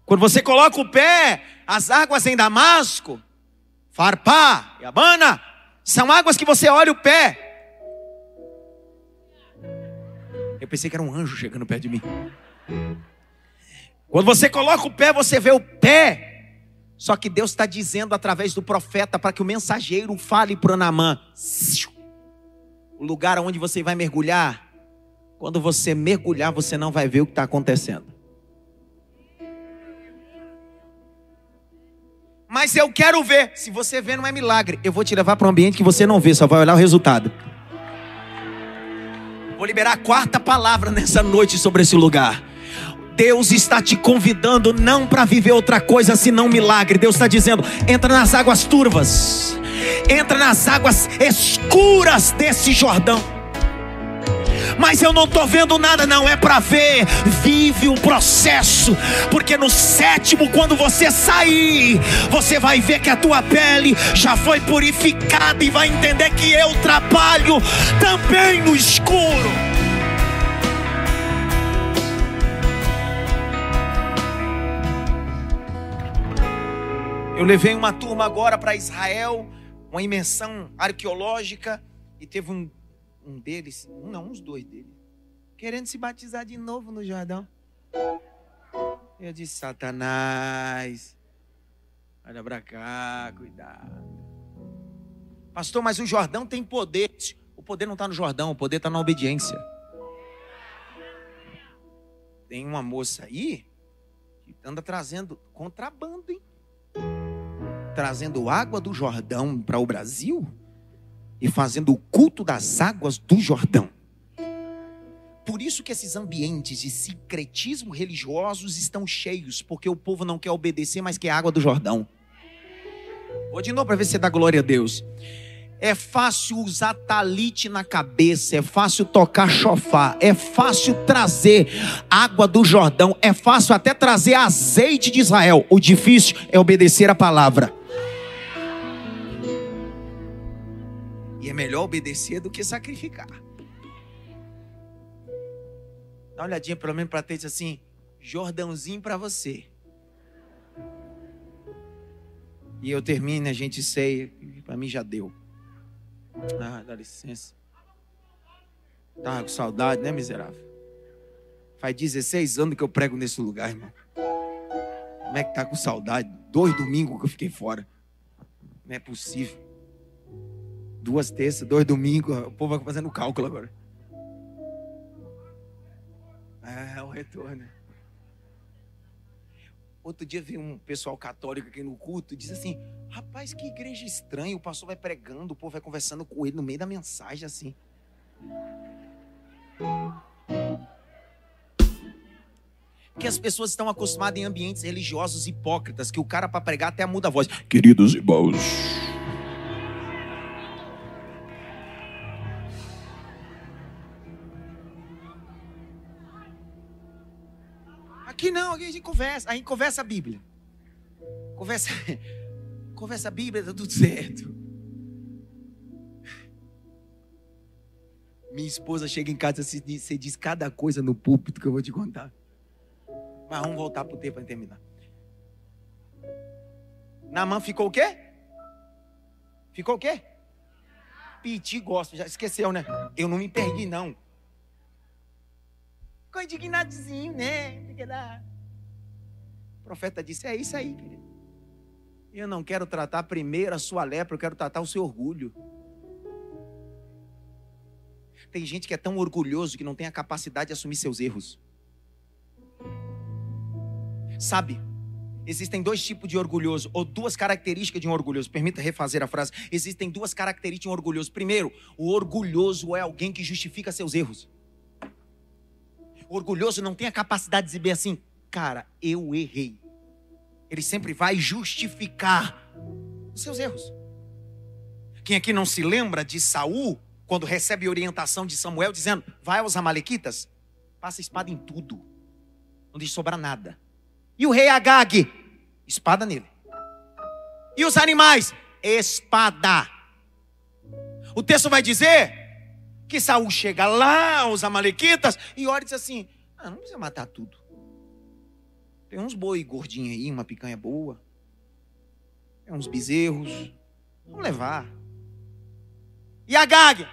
Quando você coloca o pé, as águas em Damasco, Farpá e Abana, são águas que você olha o pé. Eu pensei que era um anjo chegando perto de mim. Quando você coloca o pé, você vê o pé. Só que Deus está dizendo através do profeta para que o mensageiro fale para Anamã: o lugar onde você vai mergulhar quando você mergulhar, você não vai ver o que está acontecendo. Mas eu quero ver. Se você vê, não é milagre. Eu vou te levar para um ambiente que você não vê, só vai olhar o resultado. Vou liberar a quarta palavra nessa noite sobre esse lugar. Deus está te convidando não para viver outra coisa senão milagre. Deus está dizendo: entra nas águas turvas, entra nas águas escuras desse Jordão mas eu não estou vendo nada, não é para ver. Vive um processo, porque no sétimo, quando você sair, você vai ver que a tua pele já foi purificada e vai entender que eu trabalho também no escuro. Eu levei uma turma agora para Israel, uma imersão arqueológica, e teve um um deles, um não, uns dois deles, querendo se batizar de novo no Jordão. Eu disse, Satanás, olha para cá, cuidado. Pastor, mas o Jordão tem poder. O poder não está no Jordão, o poder está na obediência. Tem uma moça aí que anda trazendo contrabando, hein? Trazendo água do Jordão para o Brasil e fazendo o culto das águas do Jordão. Por isso que esses ambientes de secretismo religiosos estão cheios, porque o povo não quer obedecer, mas quer água do Jordão. Vou de novo para ver se dá glória a Deus. É fácil usar talite na cabeça, é fácil tocar chofar, é fácil trazer água do Jordão, é fácil até trazer azeite de Israel. O difícil é obedecer a palavra. É melhor obedecer do que sacrificar. Dá uma olhadinha pelo menos para ter assim, Jordãozinho para você. E eu termino, a gente sei, para mim já deu. Ah, dá licença. Tava com saudade, né, miserável? Faz 16 anos que eu prego nesse lugar, irmão. Como é que tá com saudade? Dois domingos que eu fiquei fora. Não é possível. Duas terças, dois domingos. O povo vai fazendo cálculo agora. É, o retorno. Outro dia veio um pessoal católico aqui no culto e disse assim: Rapaz, que igreja estranha. O pastor vai pregando, o povo vai conversando com ele no meio da mensagem assim. Que as pessoas estão acostumadas em ambientes religiosos hipócritas, que o cara para pregar até muda a voz. Queridos irmãos. Aqui não, aqui a gente conversa, a gente conversa a Bíblia. Conversa, [LAUGHS] conversa a Bíblia, tá tudo certo. Minha esposa chega em casa e você diz cada coisa no púlpito que eu vou te contar. Mas vamos voltar pro tempo para terminar. Namã ficou o quê? Ficou o quê? Piti gosta, já esqueceu, né? Eu não me perdi, não. Ficou indignadozinho, né? O profeta disse: É isso aí, querido. Eu não quero tratar primeiro a sua lepra, eu quero tratar o seu orgulho. Tem gente que é tão orgulhoso que não tem a capacidade de assumir seus erros. Sabe, existem dois tipos de orgulhoso, ou duas características de um orgulhoso. Permita refazer a frase. Existem duas características de um orgulhoso. Primeiro, o orgulhoso é alguém que justifica seus erros. Orgulhoso não tem a capacidade de dizer assim, cara, eu errei. Ele sempre vai justificar os seus erros. Quem aqui não se lembra de Saul, quando recebe orientação de Samuel, dizendo: vai aos Amalequitas, passa espada em tudo, não deixe sobrar nada. E o rei Agag, espada nele. E os animais, espada. O texto vai dizer que Saul chega lá aos amalequitas e olha e diz assim: ah, não precisa matar tudo. Tem uns boi gordinhos aí, uma picanha boa. Tem uns bezerros. Vamos levar. E a Gag?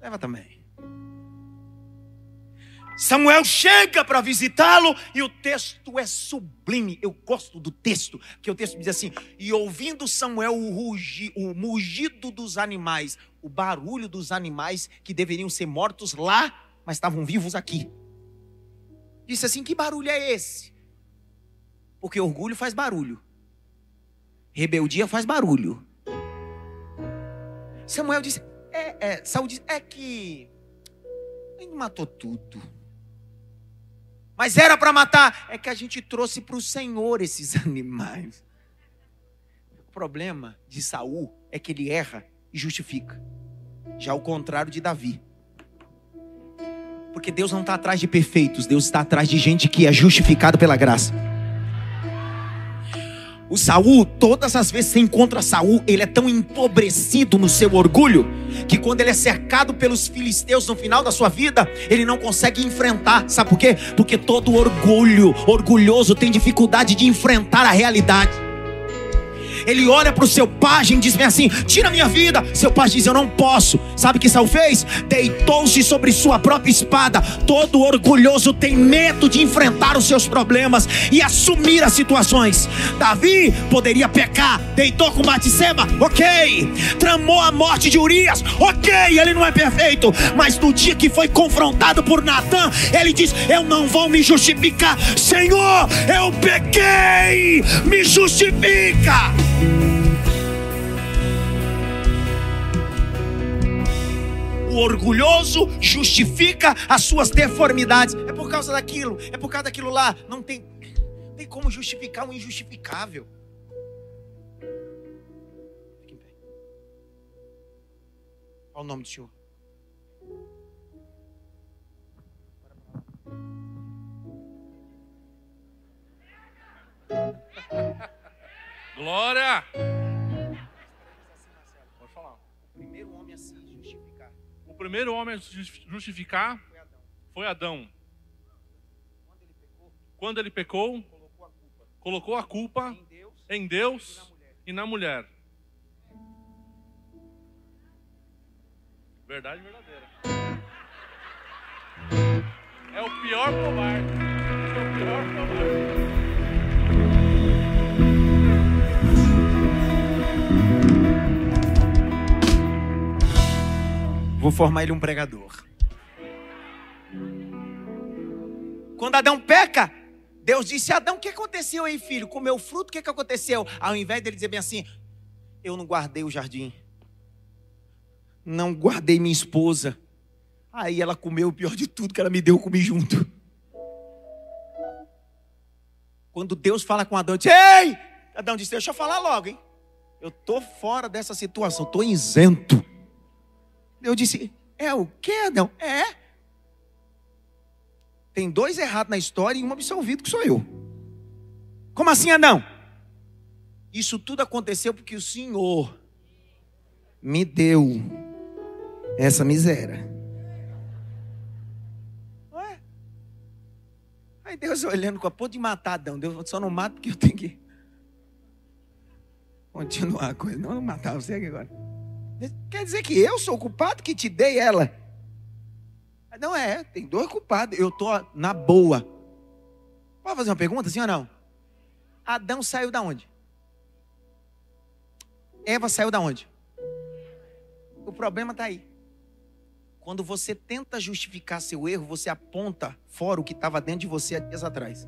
Leva também. Samuel chega para visitá-lo e o texto é sublime. Eu gosto do texto, que o texto diz assim: E ouvindo Samuel o, rugi, o mugido dos animais, o barulho dos animais que deveriam ser mortos lá, mas estavam vivos aqui. Disse assim: Que barulho é esse? Porque orgulho faz barulho, rebeldia faz barulho. Samuel disse: É, é, Saul disse: É que ele matou tudo. Mas era para matar. É que a gente trouxe para o Senhor esses [LAUGHS] animais. O problema de Saul é que ele erra e justifica. Já o contrário de Davi. Porque Deus não está atrás de perfeitos, Deus está atrás de gente que é justificada pela graça. O Saul, todas as vezes que você encontra Saul, ele é tão empobrecido no seu orgulho, que quando ele é cercado pelos filisteus no final da sua vida, ele não consegue enfrentar. Sabe por quê? Porque todo orgulho, orgulhoso, tem dificuldade de enfrentar a realidade. Ele olha para o seu pajem e diz bem assim: Tira minha vida. Seu pajem diz: Eu não posso. Sabe o que Saul fez? Deitou-se sobre sua própria espada. Todo orgulhoso tem medo de enfrentar os seus problemas e assumir as situações. Davi poderia pecar, deitou com Batseba, ok. Tramou a morte de Urias, ok. Ele não é perfeito, mas no dia que foi confrontado por Natan, ele diz: Eu não vou me justificar, Senhor, eu pequei, me justifica. Orgulhoso justifica as suas deformidades. É por causa daquilo, é por causa daquilo lá. Não tem, não tem como justificar o injustificável. Fique em pé. Qual o nome do Senhor? Glória! Primeiro homem a justi- justificar foi Adão. foi Adão. Quando ele pecou, Quando ele pecou, colocou a culpa colocou a culpa em Deus em e Deus na mulher. e na mulher. Verdade verdadeira. É o pior covarde. É o pior covarde. Vou formar ele um pregador. Quando Adão peca, Deus disse: Adão, o que aconteceu aí, filho? Comeu fruto, o que, que aconteceu? Ao invés dele dizer bem assim: Eu não guardei o jardim, não guardei minha esposa. Aí ela comeu o pior de tudo que ela me deu, eu comi junto. Quando Deus fala com Adão, diz: Ei! Adão disse: Deixa eu falar logo, hein? Eu tô fora dessa situação, tô isento. Eu disse: É o que, Adão? É. Tem dois errados na história e um absolvido que sou eu. Como assim, Adão? Isso tudo aconteceu porque o Senhor me deu essa miséria. Ué? Aí Deus olhando com a ponto de matar Adão. Deus só não mata porque eu tenho que continuar a coisa. Não, não matar você aqui agora. Quer dizer que eu sou o culpado que te dei ela? Não é, tem dois culpados. Eu tô na boa. Pode fazer uma pergunta, sim ou não? Adão saiu da onde? Eva saiu da onde? O problema está aí. Quando você tenta justificar seu erro, você aponta fora o que estava dentro de você há dias atrás.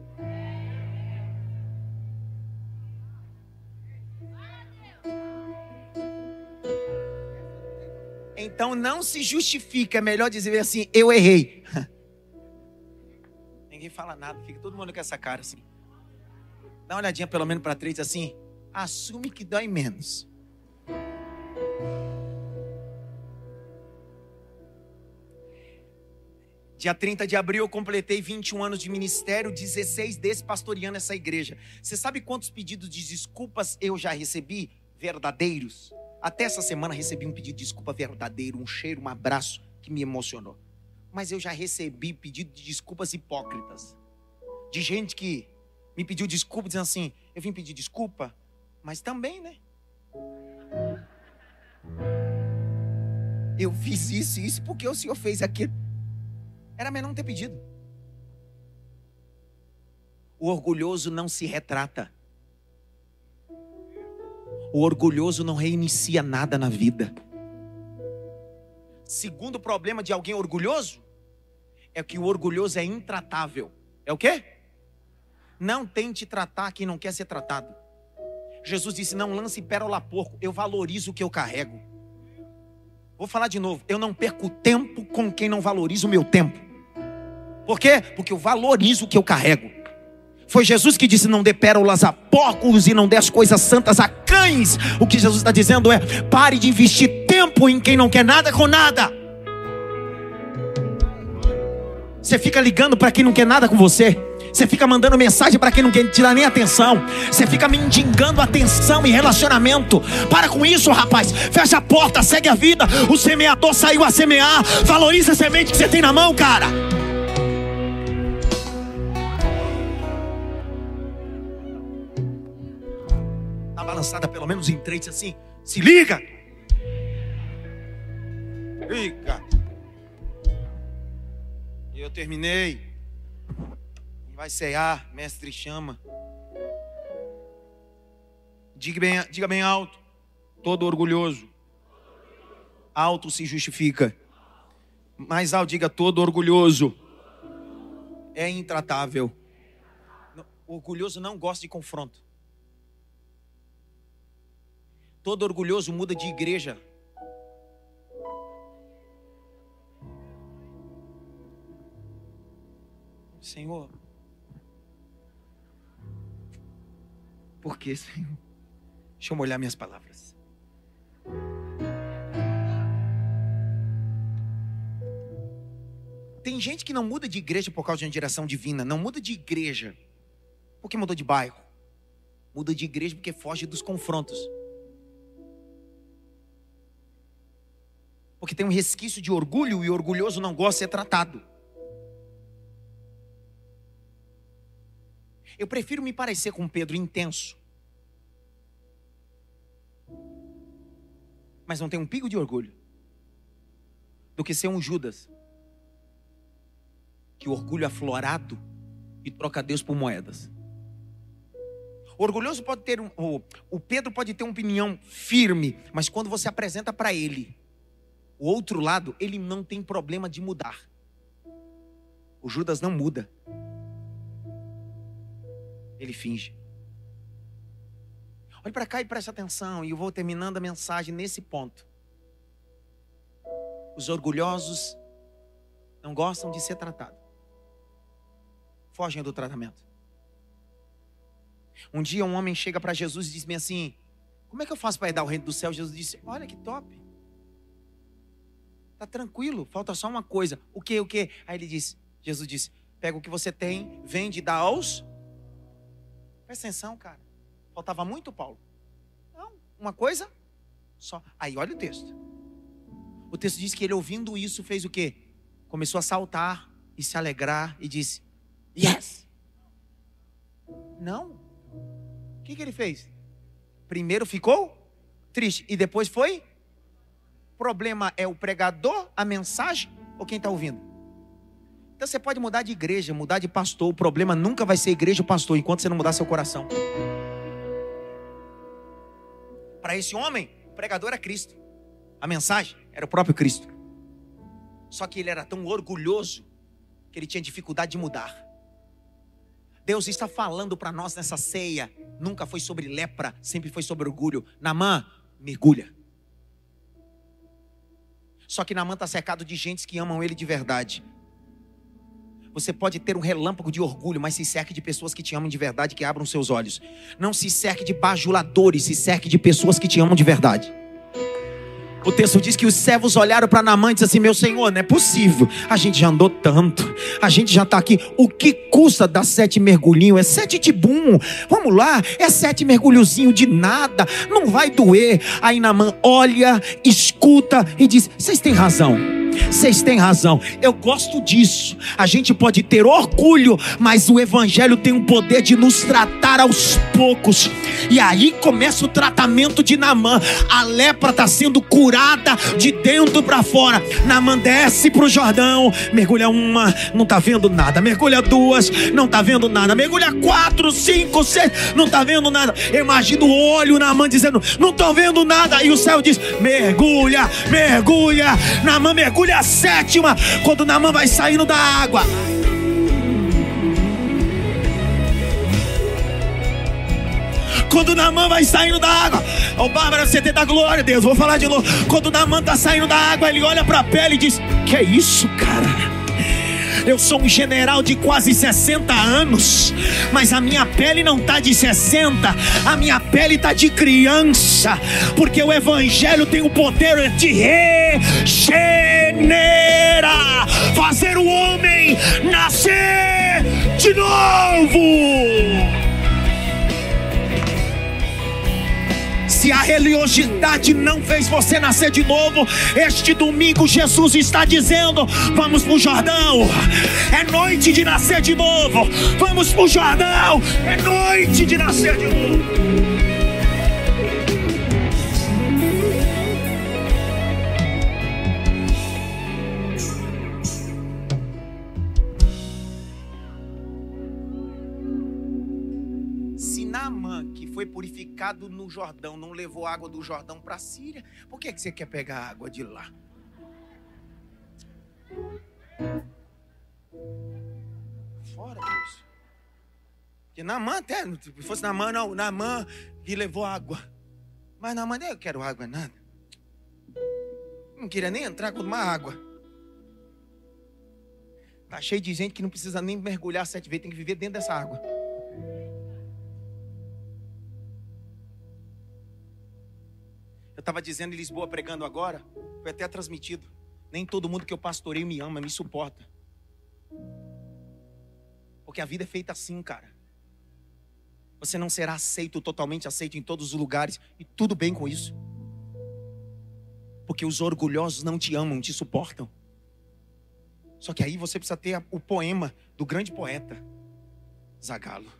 Então não se justifica, é melhor dizer assim: eu errei. [LAUGHS] Ninguém fala nada, fica todo mundo com essa cara assim. Dá uma olhadinha pelo menos para três assim. Assume que dói menos. Dia 30 de abril eu completei 21 anos de ministério, 16 desses pastoreando essa igreja. Você sabe quantos pedidos de desculpas eu já recebi? Verdadeiros. Até essa semana recebi um pedido de desculpa verdadeiro, um cheiro, um abraço que me emocionou. Mas eu já recebi pedido de desculpas hipócritas. De gente que me pediu desculpa, dizendo assim: eu vim pedir desculpa, mas também, né? Eu fiz isso e isso porque o senhor fez aquilo. Era melhor não ter pedido. O orgulhoso não se retrata. O orgulhoso não reinicia nada na vida. Segundo problema de alguém orgulhoso é que o orgulhoso é intratável. É o quê? Não tente tratar quem não quer ser tratado. Jesus disse: Não lance pérola porco. Eu valorizo o que eu carrego. Vou falar de novo. Eu não perco tempo com quem não valoriza o meu tempo. Por quê? Porque eu valorizo o que eu carrego. Foi Jesus que disse: Não dê pérolas a porcos e não dê as coisas santas a cães. O que Jesus está dizendo é: pare de investir tempo em quem não quer nada com nada. Você fica ligando para quem não quer nada com você. Você fica mandando mensagem para quem não quer te dar nem atenção. Você fica mendigando atenção e relacionamento. Para com isso, rapaz. Fecha a porta, segue a vida. O semeador saiu a semear. Valoriza a semente que você tem na mão, cara. Lançada pelo menos em três assim. Se liga! Liga! E eu terminei. Vai cear, mestre chama. Diga bem, diga bem alto. Todo orgulhoso. Alto se justifica. Mais alto, diga todo orgulhoso. É intratável. Orgulhoso não gosta de confronto. Todo orgulhoso muda de igreja. Senhor, por que, Senhor? Deixa eu molhar minhas palavras. Tem gente que não muda de igreja por causa de uma direção divina, não muda de igreja porque mudou de bairro, muda de igreja porque foge dos confrontos. Porque tem um resquício de orgulho e orgulhoso não gosta de ser tratado. Eu prefiro me parecer com Pedro intenso, mas não tem um pico de orgulho, do que ser um Judas, que orgulho aflorado e troca Deus por moedas. Orgulhoso pode ter um, o Pedro pode ter uma opinião firme, mas quando você apresenta para ele o outro lado, ele não tem problema de mudar. O Judas não muda. Ele finge. Olhe para cá e preste atenção, e eu vou terminando a mensagem nesse ponto. Os orgulhosos não gostam de ser tratados. Fogem do tratamento. Um dia um homem chega para Jesus e diz-me assim: Como é que eu faço para herdar o reino do céu? Jesus disse: Olha que top. Tá tranquilo, falta só uma coisa. O que, o que? Aí ele disse: Jesus disse: Pega o que você tem, vende e dá aos. Presta atenção, cara. Faltava muito, Paulo? Não, uma coisa só. Aí olha o texto. O texto diz que ele ouvindo isso fez o quê? Começou a saltar e se alegrar e disse: Yes! Não. O que, que ele fez? Primeiro ficou triste e depois foi? Problema é o pregador, a mensagem ou quem está ouvindo? Então você pode mudar de igreja, mudar de pastor. O problema nunca vai ser igreja ou pastor enquanto você não mudar seu coração. Para esse homem, o pregador era Cristo. A mensagem era o próprio Cristo. Só que ele era tão orgulhoso que ele tinha dificuldade de mudar. Deus está falando para nós nessa ceia. Nunca foi sobre lepra, sempre foi sobre orgulho. Namã, mergulha. Só que Namã está cercado de gente que amam ele de verdade. Você pode ter um relâmpago de orgulho, mas se cerque de pessoas que te amam de verdade, que abram seus olhos. Não se cerque de bajuladores, se cerque de pessoas que te amam de verdade. O texto diz que os servos olharam para Namã e disseram assim: Meu senhor, não é possível. A gente já andou tanto, a gente já está aqui. O que custa dar sete mergulhinhos? É sete tibum. Vamos lá, é sete mergulhozinho de nada, não vai doer. Aí Namã olha, escuta e diz: Vocês têm razão. Vocês têm razão. Eu gosto disso. A gente pode ter orgulho, mas o Evangelho tem o poder de nos tratar aos poucos. E aí começa o tratamento de Namã. A lepra está sendo curada de dentro para fora. Namã desce para o Jordão, mergulha uma, não está vendo nada. Mergulha duas, não está vendo nada. Mergulha quatro, cinco, seis, não está vendo nada. Imagina o olho Namã dizendo: Não estou vendo nada. E o céu diz: Mergulha, mergulha. Namã mergulha mergulha a sétima, quando Namã vai saindo da água. Quando Namã vai saindo da água, ô oh, Bárbara, você tem da glória, Deus, vou falar de novo. Quando Namã está saindo da água, ele olha para a pele e diz: Que é isso, cara? Eu sou um general de quase 60 anos, mas a minha pele não está de 60, a minha pele está de criança, porque o Evangelho tem o poder de regenerar, fazer o homem nascer de novo. A religiosidade não fez você nascer de novo, este domingo Jesus está dizendo: vamos para o Jordão. É noite de nascer de novo. Vamos para o Jordão. É noite de nascer de novo. Purificado no Jordão, não levou água do Jordão para a Síria, por que, que você quer pegar água de lá? Fora disso. Porque Naamã até, se fosse Naamã, não, Naamã que levou água. Mas Naamã, eu quero água, nada. Não queria nem entrar com uma água. Tá cheio de gente que não precisa nem mergulhar sete vezes, tem que viver dentro dessa água. Estava dizendo em Lisboa, pregando agora, foi até transmitido. Nem todo mundo que eu pastoreio me ama, me suporta. Porque a vida é feita assim, cara. Você não será aceito, totalmente aceito em todos os lugares, e tudo bem com isso. Porque os orgulhosos não te amam, te suportam. Só que aí você precisa ter o poema do grande poeta, Zagalo.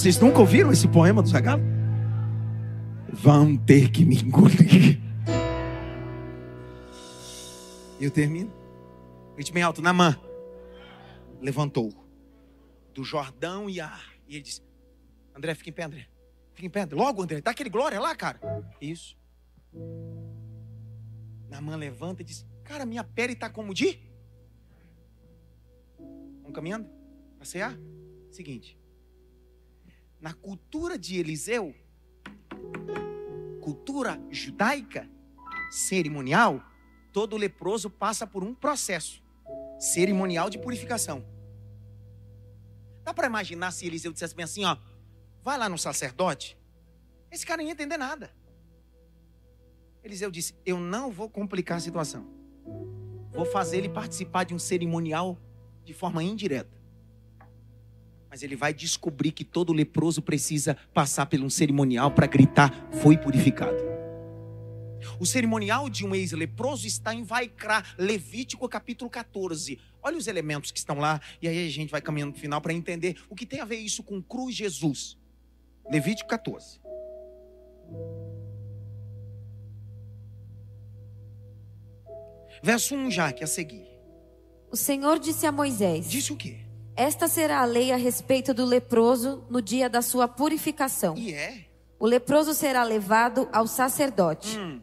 Vocês nunca ouviram esse poema do Zagalo? Vão ter que me engolir. Eu termino. Grite bem alto, Namã. Levantou do Jordão e a. E ele disse: André, fica em pé, André. Fica em pé, André. Logo, André. Dá aquele glória lá, cara. Isso. Namã levanta e diz: Cara, minha pele está como de. Vamos caminhando? Para cear? Seguinte. Na cultura de Eliseu, cultura judaica, cerimonial, todo leproso passa por um processo cerimonial de purificação. Dá para imaginar se Eliseu dissesse bem assim, ó, vai lá no sacerdote? Esse cara não ia entender nada. Eliseu disse: Eu não vou complicar a situação. Vou fazer ele participar de um cerimonial de forma indireta. Mas ele vai descobrir que todo leproso precisa passar por um cerimonial para gritar: Foi purificado. O cerimonial de um ex-leproso está em Vaikra, Levítico capítulo 14. Olha os elementos que estão lá, e aí a gente vai caminhando para o final para entender o que tem a ver isso com cruz Jesus. Levítico 14. Verso 1 já, que é a seguir. O Senhor disse a Moisés: Disse o quê? Esta será a lei a respeito do leproso no dia da sua purificação. E é? O leproso será levado ao sacerdote. Hum,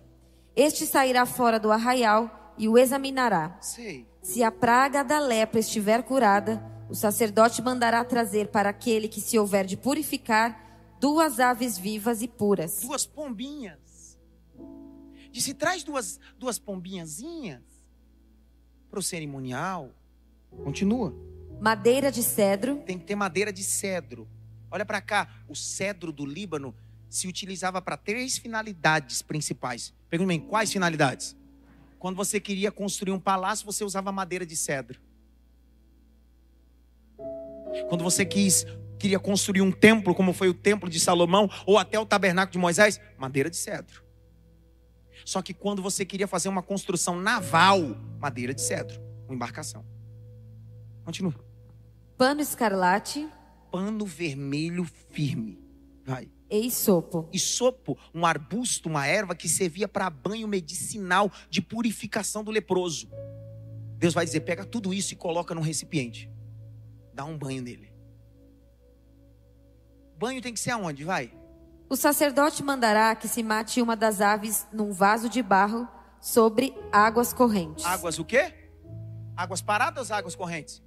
Este sairá fora do arraial e o examinará. sei. Se a praga da lepra estiver curada, o sacerdote mandará trazer para aquele que se houver de purificar duas aves vivas e puras. Duas pombinhas. Disse: traz duas, duas pombinhazinhas para o cerimonial. Continua. Madeira de cedro, Tem que ter madeira de cedro. Olha para cá. O cedro do Líbano se utilizava para três finalidades principais. Pergunta bem, quais finalidades? Quando você queria construir um palácio, você usava madeira de cedro. Quando você quis, queria construir um templo, como foi o templo de Salomão, ou até o tabernáculo de Moisés, madeira de cedro. Só que quando você queria fazer uma construção naval, madeira de cedro, uma embarcação. Continua. Pano escarlate Pano vermelho firme. Vai. e isopo. Isopo, um arbusto, uma erva que servia para banho medicinal de purificação do leproso. Deus vai dizer: pega tudo isso e coloca num recipiente. Dá um banho nele. Banho tem que ser aonde? Vai. O sacerdote mandará que se mate uma das aves num vaso de barro sobre águas correntes. Águas o quê? Águas paradas ou águas correntes?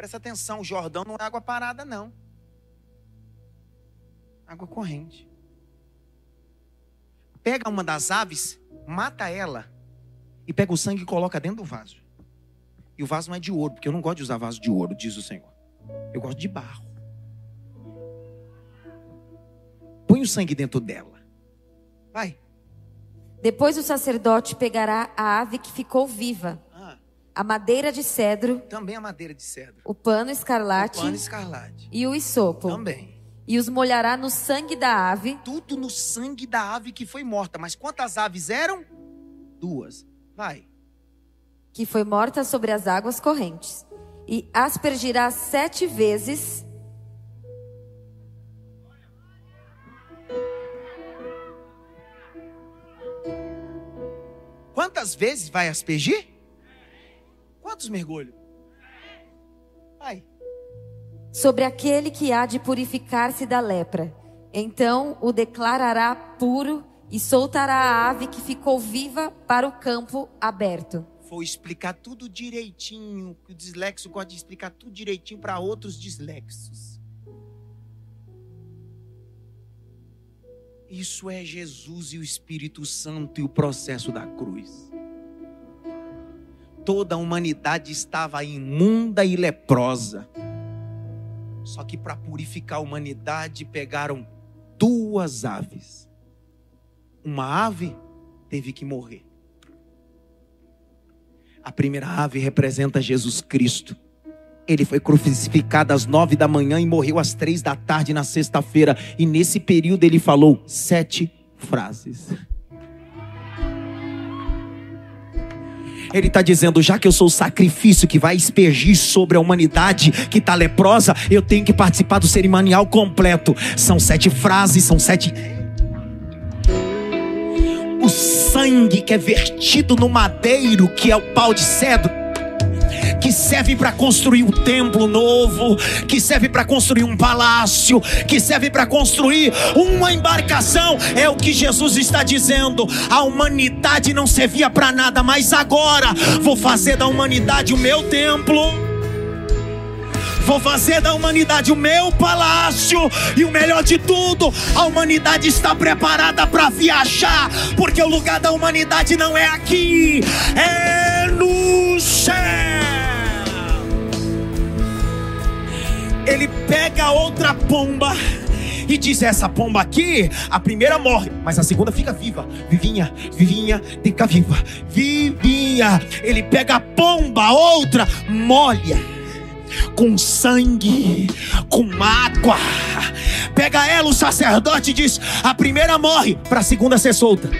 Presta atenção, o Jordão não é água parada, não. Água corrente. Pega uma das aves, mata ela e pega o sangue e coloca dentro do vaso. E o vaso não é de ouro, porque eu não gosto de usar vaso de ouro, diz o Senhor. Eu gosto de barro. Põe o sangue dentro dela. Vai. Depois o sacerdote pegará a ave que ficou viva, a madeira de cedro, também a madeira de cedro. o pano escarlate O pano escarlate. e o isopo, Também. e os molhará no sangue da ave, tudo no sangue da ave que foi morta. Mas quantas aves eram? Duas. Vai. que foi morta sobre as águas correntes, e aspergirá sete vezes Quantas vezes vai aspergir? Quantos mergulhos? Vai. Sobre aquele que há de purificar-se da lepra. Então o declarará puro e soltará a ave que ficou viva para o campo aberto. Vou explicar tudo direitinho, que o dislexo gosta de explicar tudo direitinho para outros dislexos. Isso é Jesus e o Espírito Santo e o processo da cruz. Toda a humanidade estava imunda e leprosa. Só que para purificar a humanidade pegaram duas aves. Uma ave teve que morrer. A primeira ave representa Jesus Cristo. Ele foi crucificado às nove da manhã e morreu às três da tarde na sexta-feira. E nesse período ele falou sete frases. Ele está dizendo: já que eu sou o sacrifício que vai espergir sobre a humanidade que está leprosa, eu tenho que participar do cerimonial completo. São sete frases, são sete. O sangue que é vertido no madeiro, que é o pau de cedro que serve para construir um templo novo, que serve para construir um palácio, que serve para construir uma embarcação. É o que Jesus está dizendo. A humanidade não servia para nada, mas agora vou fazer da humanidade o meu templo. Vou fazer da humanidade o meu palácio. E o melhor de tudo, a humanidade está preparada para viajar. Porque o lugar da humanidade não é aqui, é no céu. Ele pega outra pomba e diz: Essa pomba aqui, a primeira morre, mas a segunda fica viva. Vivinha, vivinha, fica viva. Vivinha. Ele pega a pomba, outra, molha com sangue, com água. Pega ela, o sacerdote diz: A primeira morre, para a segunda ser solta.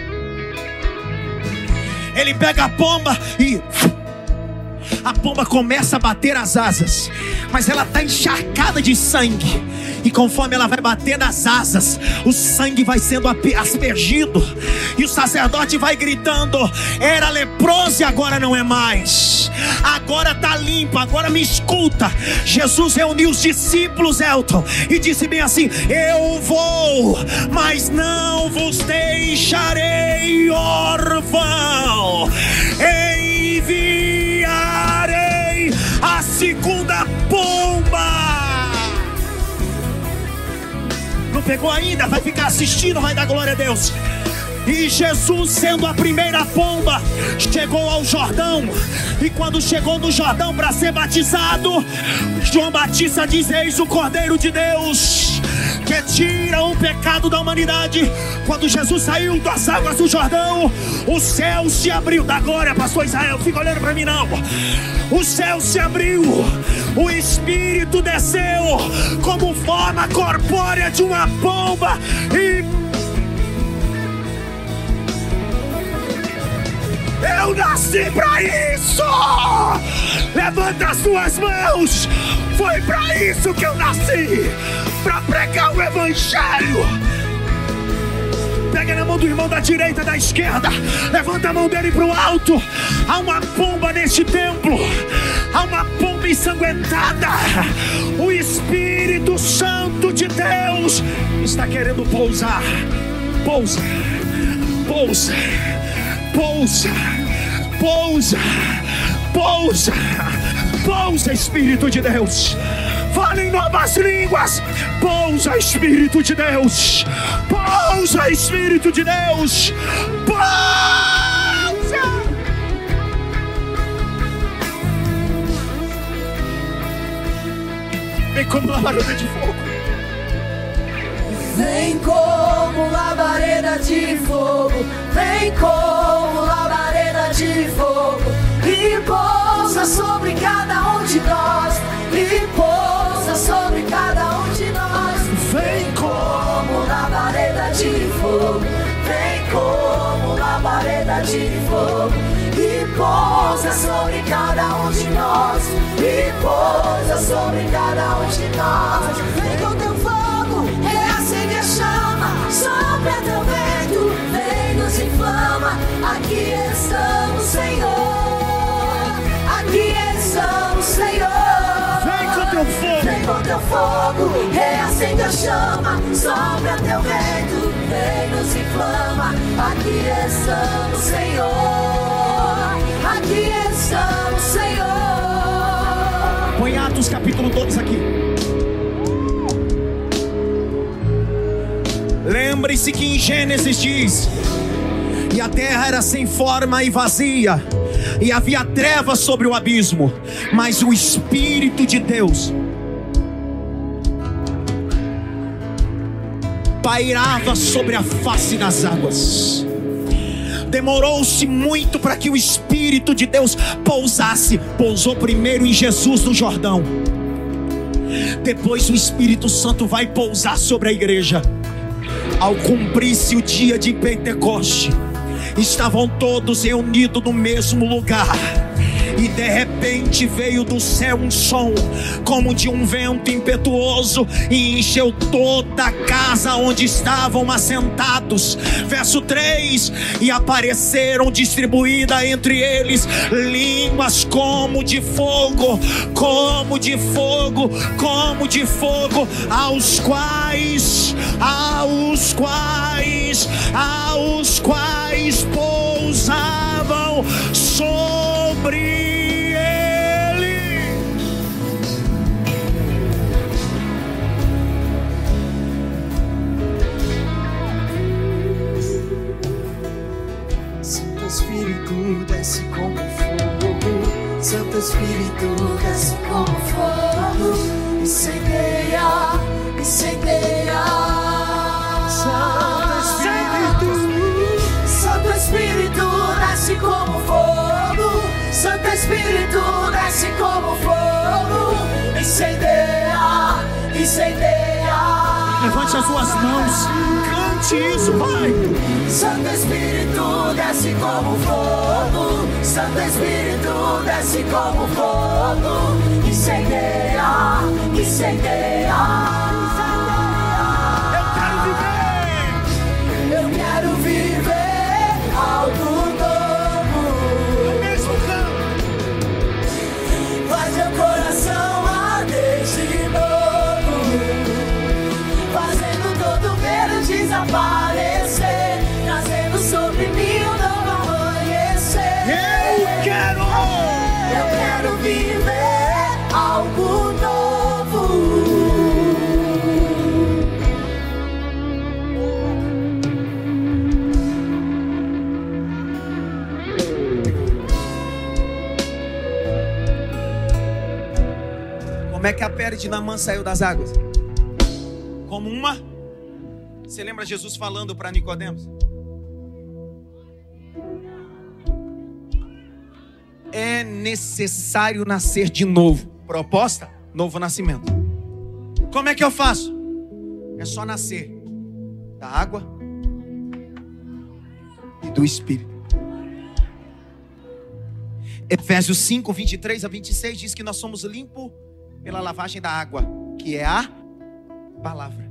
Ele pega a pomba e a pomba começa a bater as asas, mas ela está encharcada de sangue. E conforme ela vai bater nas asas, o sangue vai sendo aspergido. E o sacerdote vai gritando: Era leproso e agora não é mais. Agora está limpo, agora me escuta. Jesus reuniu os discípulos, Elton, e disse bem assim: Eu vou, mas não vos deixarei órfão. Enviarei não pegou ainda, vai ficar assistindo, vai dar glória a Deus. E Jesus, sendo a primeira pomba, chegou ao Jordão. E quando chegou no Jordão para ser batizado, João Batista diz: Eis o Cordeiro de Deus que tira o pecado da humanidade. Quando Jesus saiu das águas do Jordão, o céu se abriu. Da glória, pastor Israel, fica olhando para mim não. O céu se abriu, o Espírito desceu como forma corpórea de uma pomba e Eu nasci para isso! Levanta as suas mãos! Foi para isso que eu nasci! Para pregar o Evangelho! Pega na mão do irmão da direita, da esquerda. Levanta a mão dele para o alto. Há uma pomba neste templo. Há uma pomba ensanguentada. O Espírito Santo de Deus está querendo pousar. Pousa. Pousa pousa, pousa, pousa, pousa, Espírito de Deus. Fala em novas línguas, pousa, Espírito de Deus, pousa, Espírito de Deus, pousa. Vem como labareda de fogo. Vem como labareda de fogo, vem como labareda de fogo, e pousa sobre cada um de nós, e pousa sobre cada um de nós. Vem como labareda de fogo, vem como labareda de fogo, e pousa sobre cada um de nós, e pousa sobre cada um de nós. Vem com teu fogo, reacende a chama, sopra teu vento, vem nos inflama, aqui estamos. Teu fogo, reacende a chama, sobra teu vento, vem nos inflama. Aqui estamos, Senhor. Aqui estamos, Senhor. Põe Atos capítulo 2 aqui. Lembre-se que em Gênesis diz: E a terra era sem forma e vazia, e havia trevas sobre o abismo, mas o Espírito de Deus pairava sobre a face das águas. Demorou-se muito para que o Espírito de Deus pousasse. Pousou primeiro em Jesus no Jordão. Depois o Espírito Santo vai pousar sobre a igreja. Ao cumprir-se o dia de Pentecoste, estavam todos reunidos no mesmo lugar e de repente veio do céu um som, como de um vento impetuoso, e encheu toda a casa onde estavam assentados. Verso 3: E apareceram distribuídas entre eles línguas como de fogo, como de fogo, como de fogo, aos quais, aos quais, aos quais pousavam sobre ele. Santo Espírito desce como fogo, Santo Espírito desce como fogo, incendeia, incendeia. Santo Espírito desce como fogo, incendeia, incendeia. Levante as suas mãos, cante isso, vai. Santo Espírito desce como fogo, Santo Espírito desce como fogo, incendeia, incendeia. Eu quero viver algo Como é que a pele de Namã saiu das águas? Como uma. Você lembra Jesus falando para Nicodemos? É necessário nascer de novo. Proposta? Novo nascimento. Como é que eu faço? É só nascer da água e do Espírito. Efésios 5, 23 a 26 diz que nós somos limpos pela lavagem da água, que é a palavra.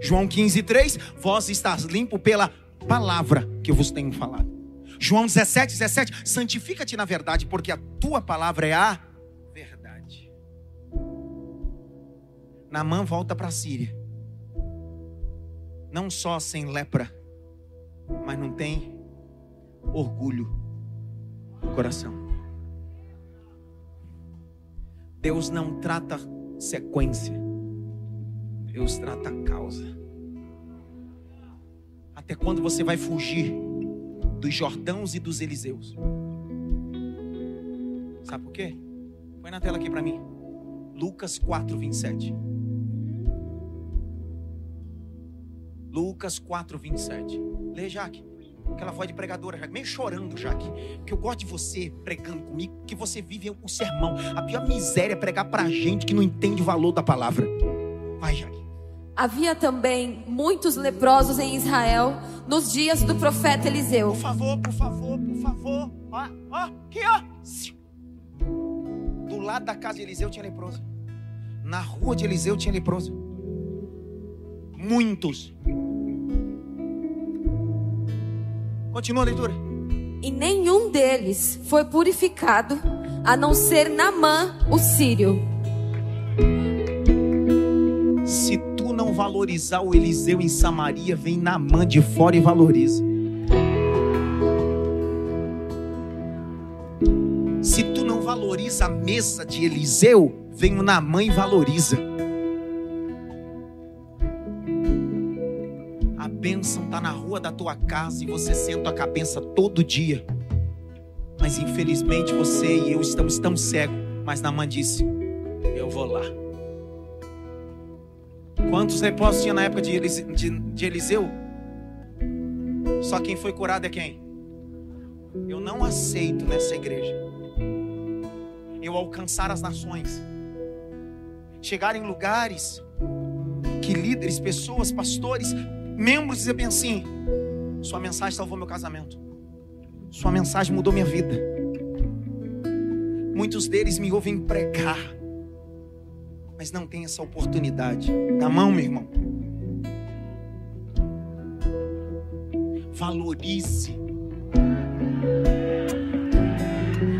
João 15, 3, vós estás limpo pela palavra que eu vos tenho falado. João 17, 17, santifica-te na verdade, porque a tua palavra é a verdade. Naamã volta para a Síria. Não só sem lepra, mas não tem orgulho no coração. Deus não trata sequência. Deus trata causa. Até quando você vai fugir dos Jordãos e dos Eliseus? Sabe por quê? Põe na tela aqui para mim. Lucas 4, 27. Lucas 4, 27. Lê, Jaque. Aquela voz de pregadora. Meio chorando, Jaque. Porque eu gosto de você pregando comigo, que você vive o sermão. A pior miséria é pregar pra gente que não entende o valor da palavra. Vai, Jaque. Havia também muitos leprosos em Israel nos dias do profeta Eliseu. Por favor, por favor, por favor. Ó, ó, aqui, ó. Do lado da casa de Eliseu tinha leproso. Na rua de Eliseu tinha leproso. Muitos. Continua a leitura. E nenhum deles foi purificado, a não ser Namã, o sírio. Se tu não valorizar o Eliseu em Samaria, vem Naamã de fora e valoriza. Se tu não valoriza a mesa de Eliseu, vem o Naamã e valoriza. Bênção está na rua da tua casa e você senta a cabeça todo dia. Mas infelizmente você e eu estamos tão cegos. Mas Naamã disse: Eu vou lá. Quantos leprosos tinha na época de, Elis- de- de Eliseu? Só quem foi curado é quem? Eu não aceito nessa igreja eu alcançar as nações, chegar em lugares que líderes, pessoas, pastores, membros dizem bem assim: Sua mensagem salvou meu casamento, Sua mensagem mudou minha vida. Muitos deles me ouvem pregar, mas não tem essa oportunidade. Na mão, meu irmão. Valorize.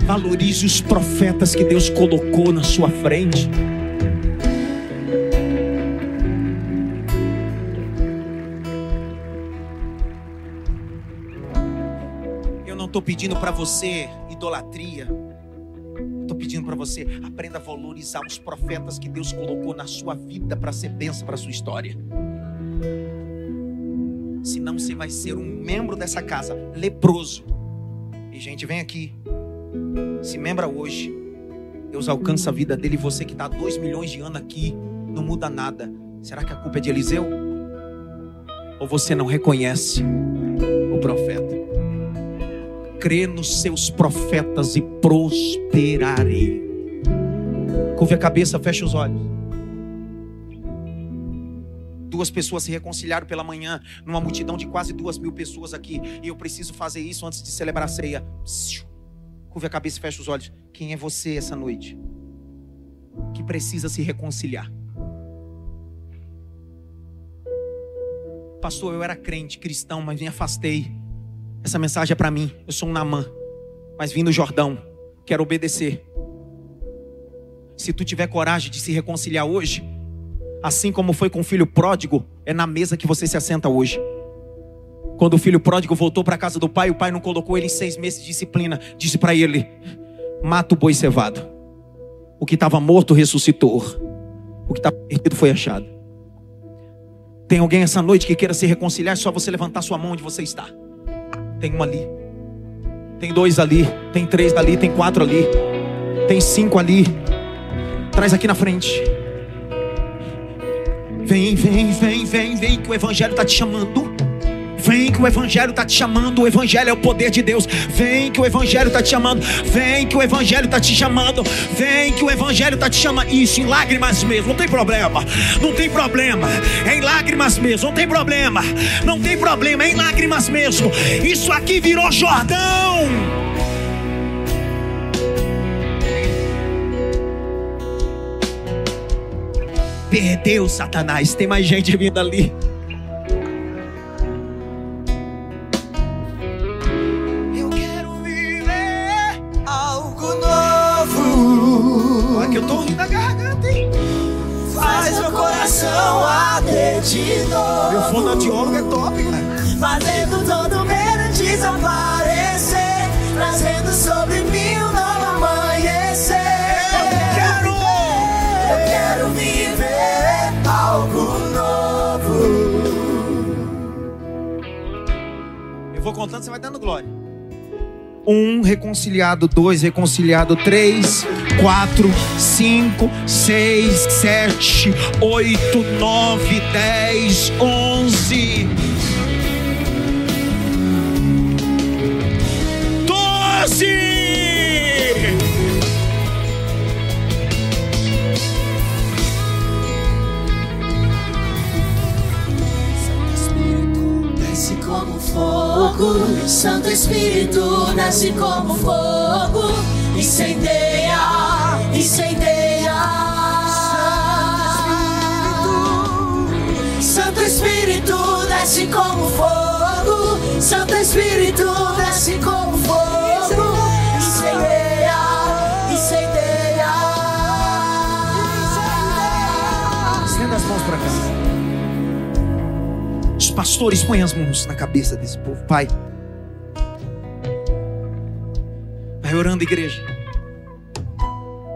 Valorize os profetas que Deus colocou na sua frente. Estou pedindo para você idolatria. Estou pedindo para você aprenda a valorizar os profetas que Deus colocou na sua vida para ser bênção para sua história. Senão você vai ser um membro dessa casa leproso. E gente, vem aqui. Se membra hoje. Deus alcança a vida dele. Você que está há dois milhões de anos aqui, não muda nada. Será que a culpa é de Eliseu? Ou você não reconhece o profeta? Crê nos seus profetas e prosperarei. Curve a cabeça, feche os olhos. Duas pessoas se reconciliaram pela manhã, numa multidão de quase duas mil pessoas aqui. E eu preciso fazer isso antes de celebrar a ceia. Curve a cabeça e feche os olhos. Quem é você essa noite? Que precisa se reconciliar. Pastor, eu era crente, cristão, mas me afastei. Essa mensagem é para mim. Eu sou um Namã, mas vim do Jordão. Quero obedecer. Se tu tiver coragem de se reconciliar hoje, assim como foi com o filho pródigo, é na mesa que você se assenta hoje. Quando o filho pródigo voltou para a casa do pai, o pai não colocou ele em seis meses de disciplina. Disse para ele: mata o boi cevado. O que estava morto ressuscitou. O que estava perdido foi achado. Tem alguém essa noite que queira se reconciliar? É só você levantar sua mão onde você está. Tem um ali. Tem dois ali. Tem três ali. Tem quatro ali. Tem cinco ali. Traz aqui na frente. Vem, vem, vem, vem, vem, que o Evangelho está te chamando. Vem que o Evangelho está te chamando. O Evangelho é o poder de Deus. Vem que o Evangelho está te chamando. Vem que o Evangelho está te chamando. Vem que o Evangelho está te chamando. Isso, em lágrimas mesmo. Não tem problema. Não tem problema. É em lágrimas mesmo. Não tem problema. Não tem problema. É em lágrimas mesmo. Isso aqui virou Jordão. Perdeu, Satanás. Tem mais gente vindo ali. Coração dor. Meu fonoaudiólogo é top, cara. Fazendo todo medo desaparecer. Trazendo sobre mim um novo amanhecer. Quero! Eu quero viver algo novo. Eu vou contando, você vai dando glória. Um reconciliado, dois reconciliado, três, quatro, cinco, seis, sete, oito, nove, dez, onze, doze. Santo Espírito desce como fogo, incendeia, incendeia. Santo Espírito desce como fogo, Santo Espírito desce como fogo, incendeia, incendeia. Estenda as mãos para cá. pastores, põem as mãos na cabeça desse povo. Pai. Orando, igreja.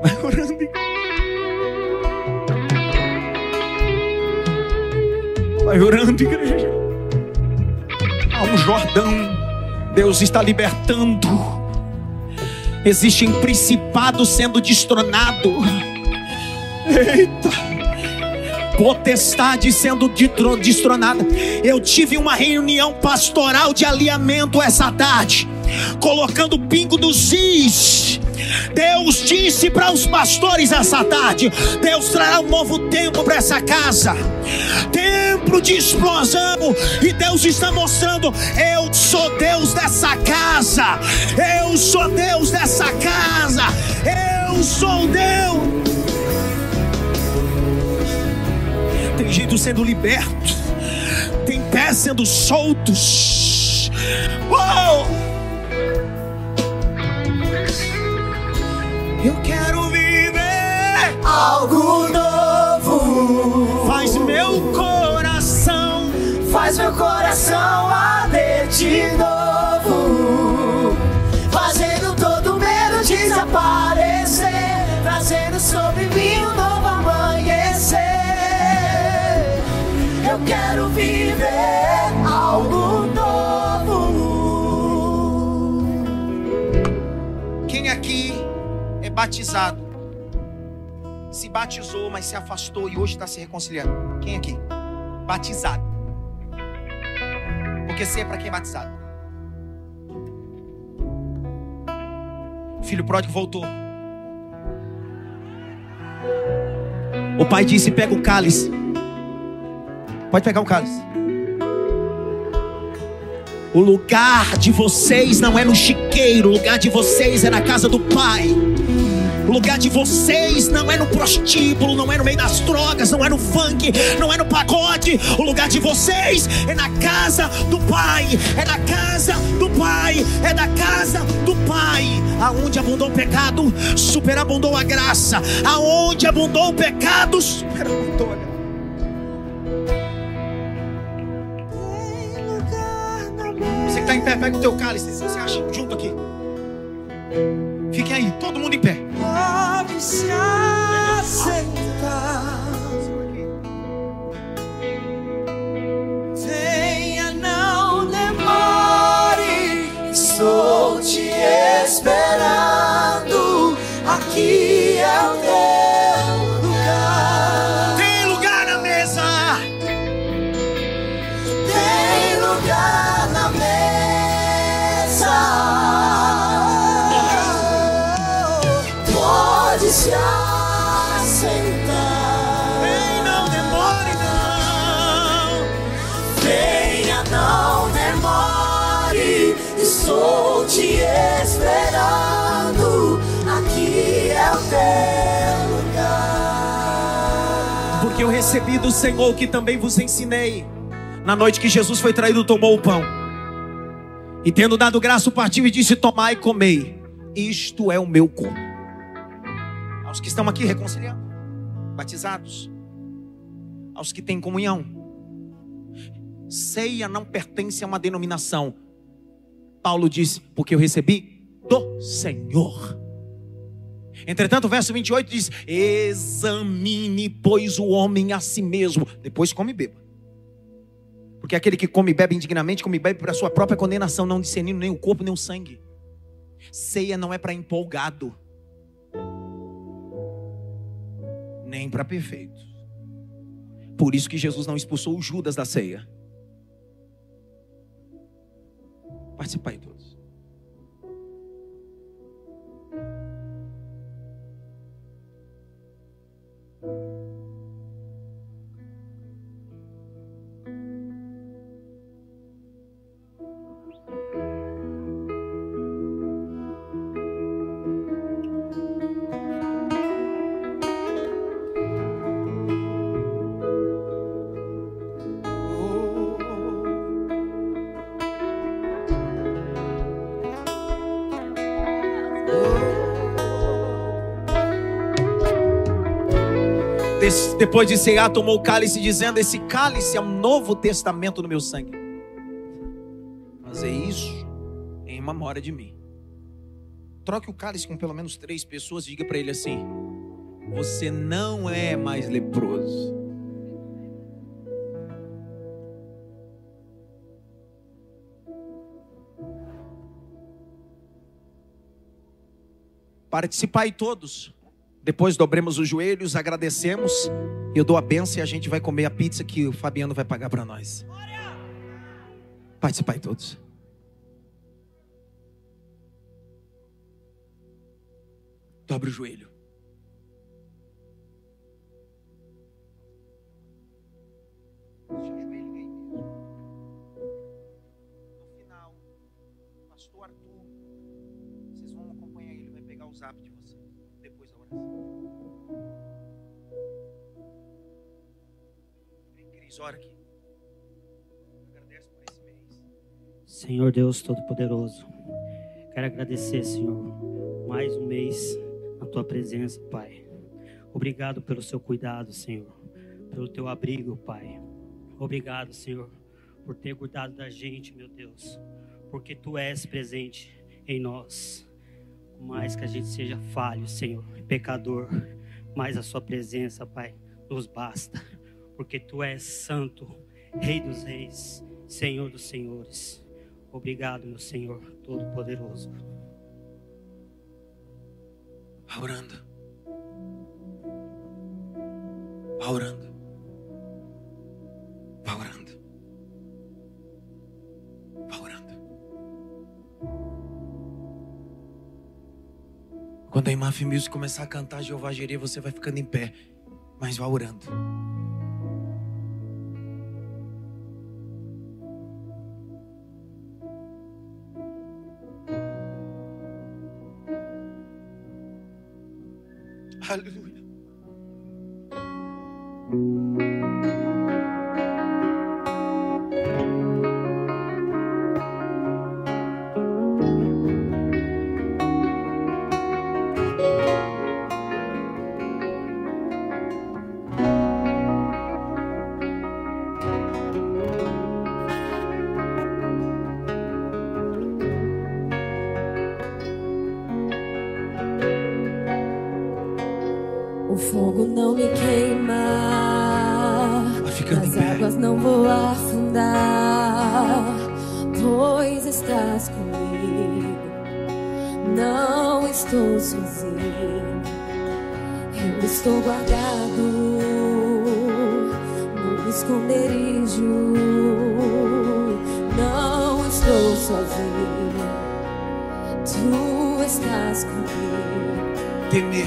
Vai orando, igreja. Vai orando, igreja. Há um Jordão. Deus está libertando. Existem principados sendo destronado. Eita potestade sendo destronada. Eu tive uma reunião pastoral de alinhamento essa tarde, colocando pingo dos is. Deus disse para os pastores essa tarde: Deus trará um novo tempo para essa casa, templo de explosão, e Deus está mostrando: Eu sou Deus dessa casa, eu sou Deus dessa casa, eu sou Deus. tem gente sendo liberto, tem pés sendo soltos. Uou! Eu quero viver algo novo. Faz meu coração, faz meu coração arder de novo, batizado? Se batizou, mas se afastou e hoje está se reconciliando. Quem aqui? Batizado. Porque ser é para quem é batizado. Filho pródigo voltou. O pai disse: pega o cálice. Pode pegar o cálice. O lugar de vocês não é no chiqueiro, o lugar de vocês é na casa do Pai. O lugar de vocês não é no prostíbulo, não é no meio das drogas, não é no funk, não é no pagode. O lugar de vocês é na casa do Pai, é na casa do Pai, é da casa do Pai. Aonde abundou o pecado, superabundou a graça. Aonde abundou o pecado, superabundou a graça. está em pé, pega o teu cálice. Você acha junto aqui. Fiquem aí, todo mundo em pé. Pode se assentar. Recebi do Senhor que também vos ensinei. Na noite que Jesus foi traído, tomou o pão. E tendo dado graça, partiu e disse: Tomai e comei. Isto é o meu corpo. Aos que estão aqui reconciliando, batizados, aos que têm comunhão. Ceia não pertence a uma denominação. Paulo disse: Porque eu recebi do Senhor. Entretanto, o verso 28 diz: Examine, pois, o homem a si mesmo. Depois come e beba. Porque aquele que come e bebe indignamente, come e bebe para sua própria condenação, não discernindo nem o corpo nem o sangue. Ceia não é para empolgado, nem para perfeito. Por isso que Jesus não expulsou o Judas da ceia. Participa aí todos. Depois de cear, tomou o cálice, dizendo: Esse cálice é um novo testamento no meu sangue. Fazer isso em memória de mim. Troque o cálice com pelo menos três pessoas e diga para ele assim: Você não é mais leproso. Participai todos. Depois dobremos os joelhos, agradecemos. Eu dou a benção e a gente vai comer a pizza que o Fabiano vai pagar para nós. Participai todos. Dobre o joelho. Cris, ora aqui. Agradece por esse mês. Senhor Deus Todo-Poderoso, quero agradecer, Senhor, mais um mês na tua presença, Pai. Obrigado pelo seu cuidado, Senhor, pelo teu abrigo, Pai. Obrigado, Senhor, por ter cuidado da gente, meu Deus, porque tu és presente em nós. Por mais que a gente seja falho, Senhor, pecador, mas a sua presença, Pai, nos basta, porque tu és santo, Rei dos reis, Senhor dos senhores. Obrigado, meu Senhor Todo-Poderoso. Vá orando. Vá orando. Vá orando. Vá orando. Quando a Imaf Music começar a cantar Jeová Jireh, você vai ficando em pé. Mas vá orando. Aleluia. Não vou afundar, pois estás comigo. Não estou sozinho, eu estou guardado no esconderijo. Não estou sozinho, tu estás comigo. Temer.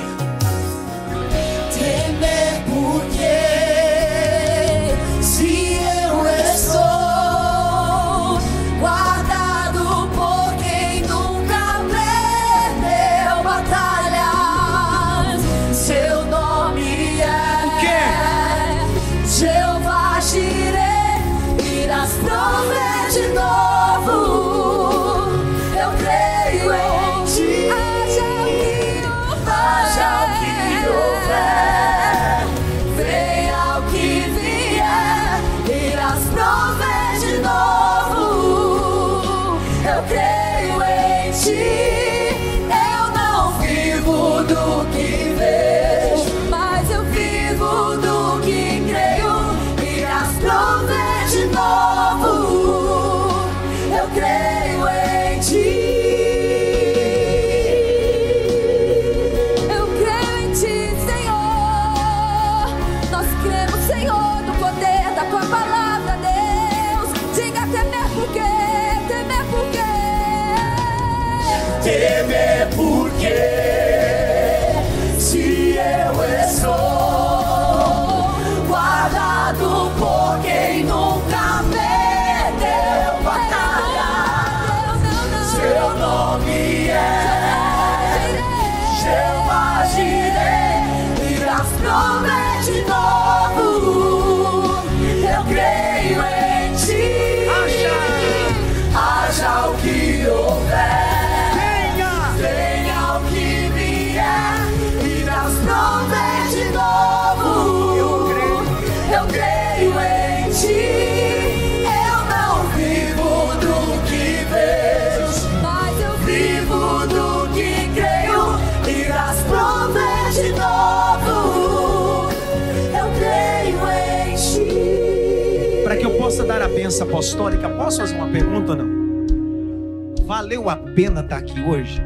herança apostólica. Posso fazer uma pergunta não? Valeu a pena estar aqui hoje?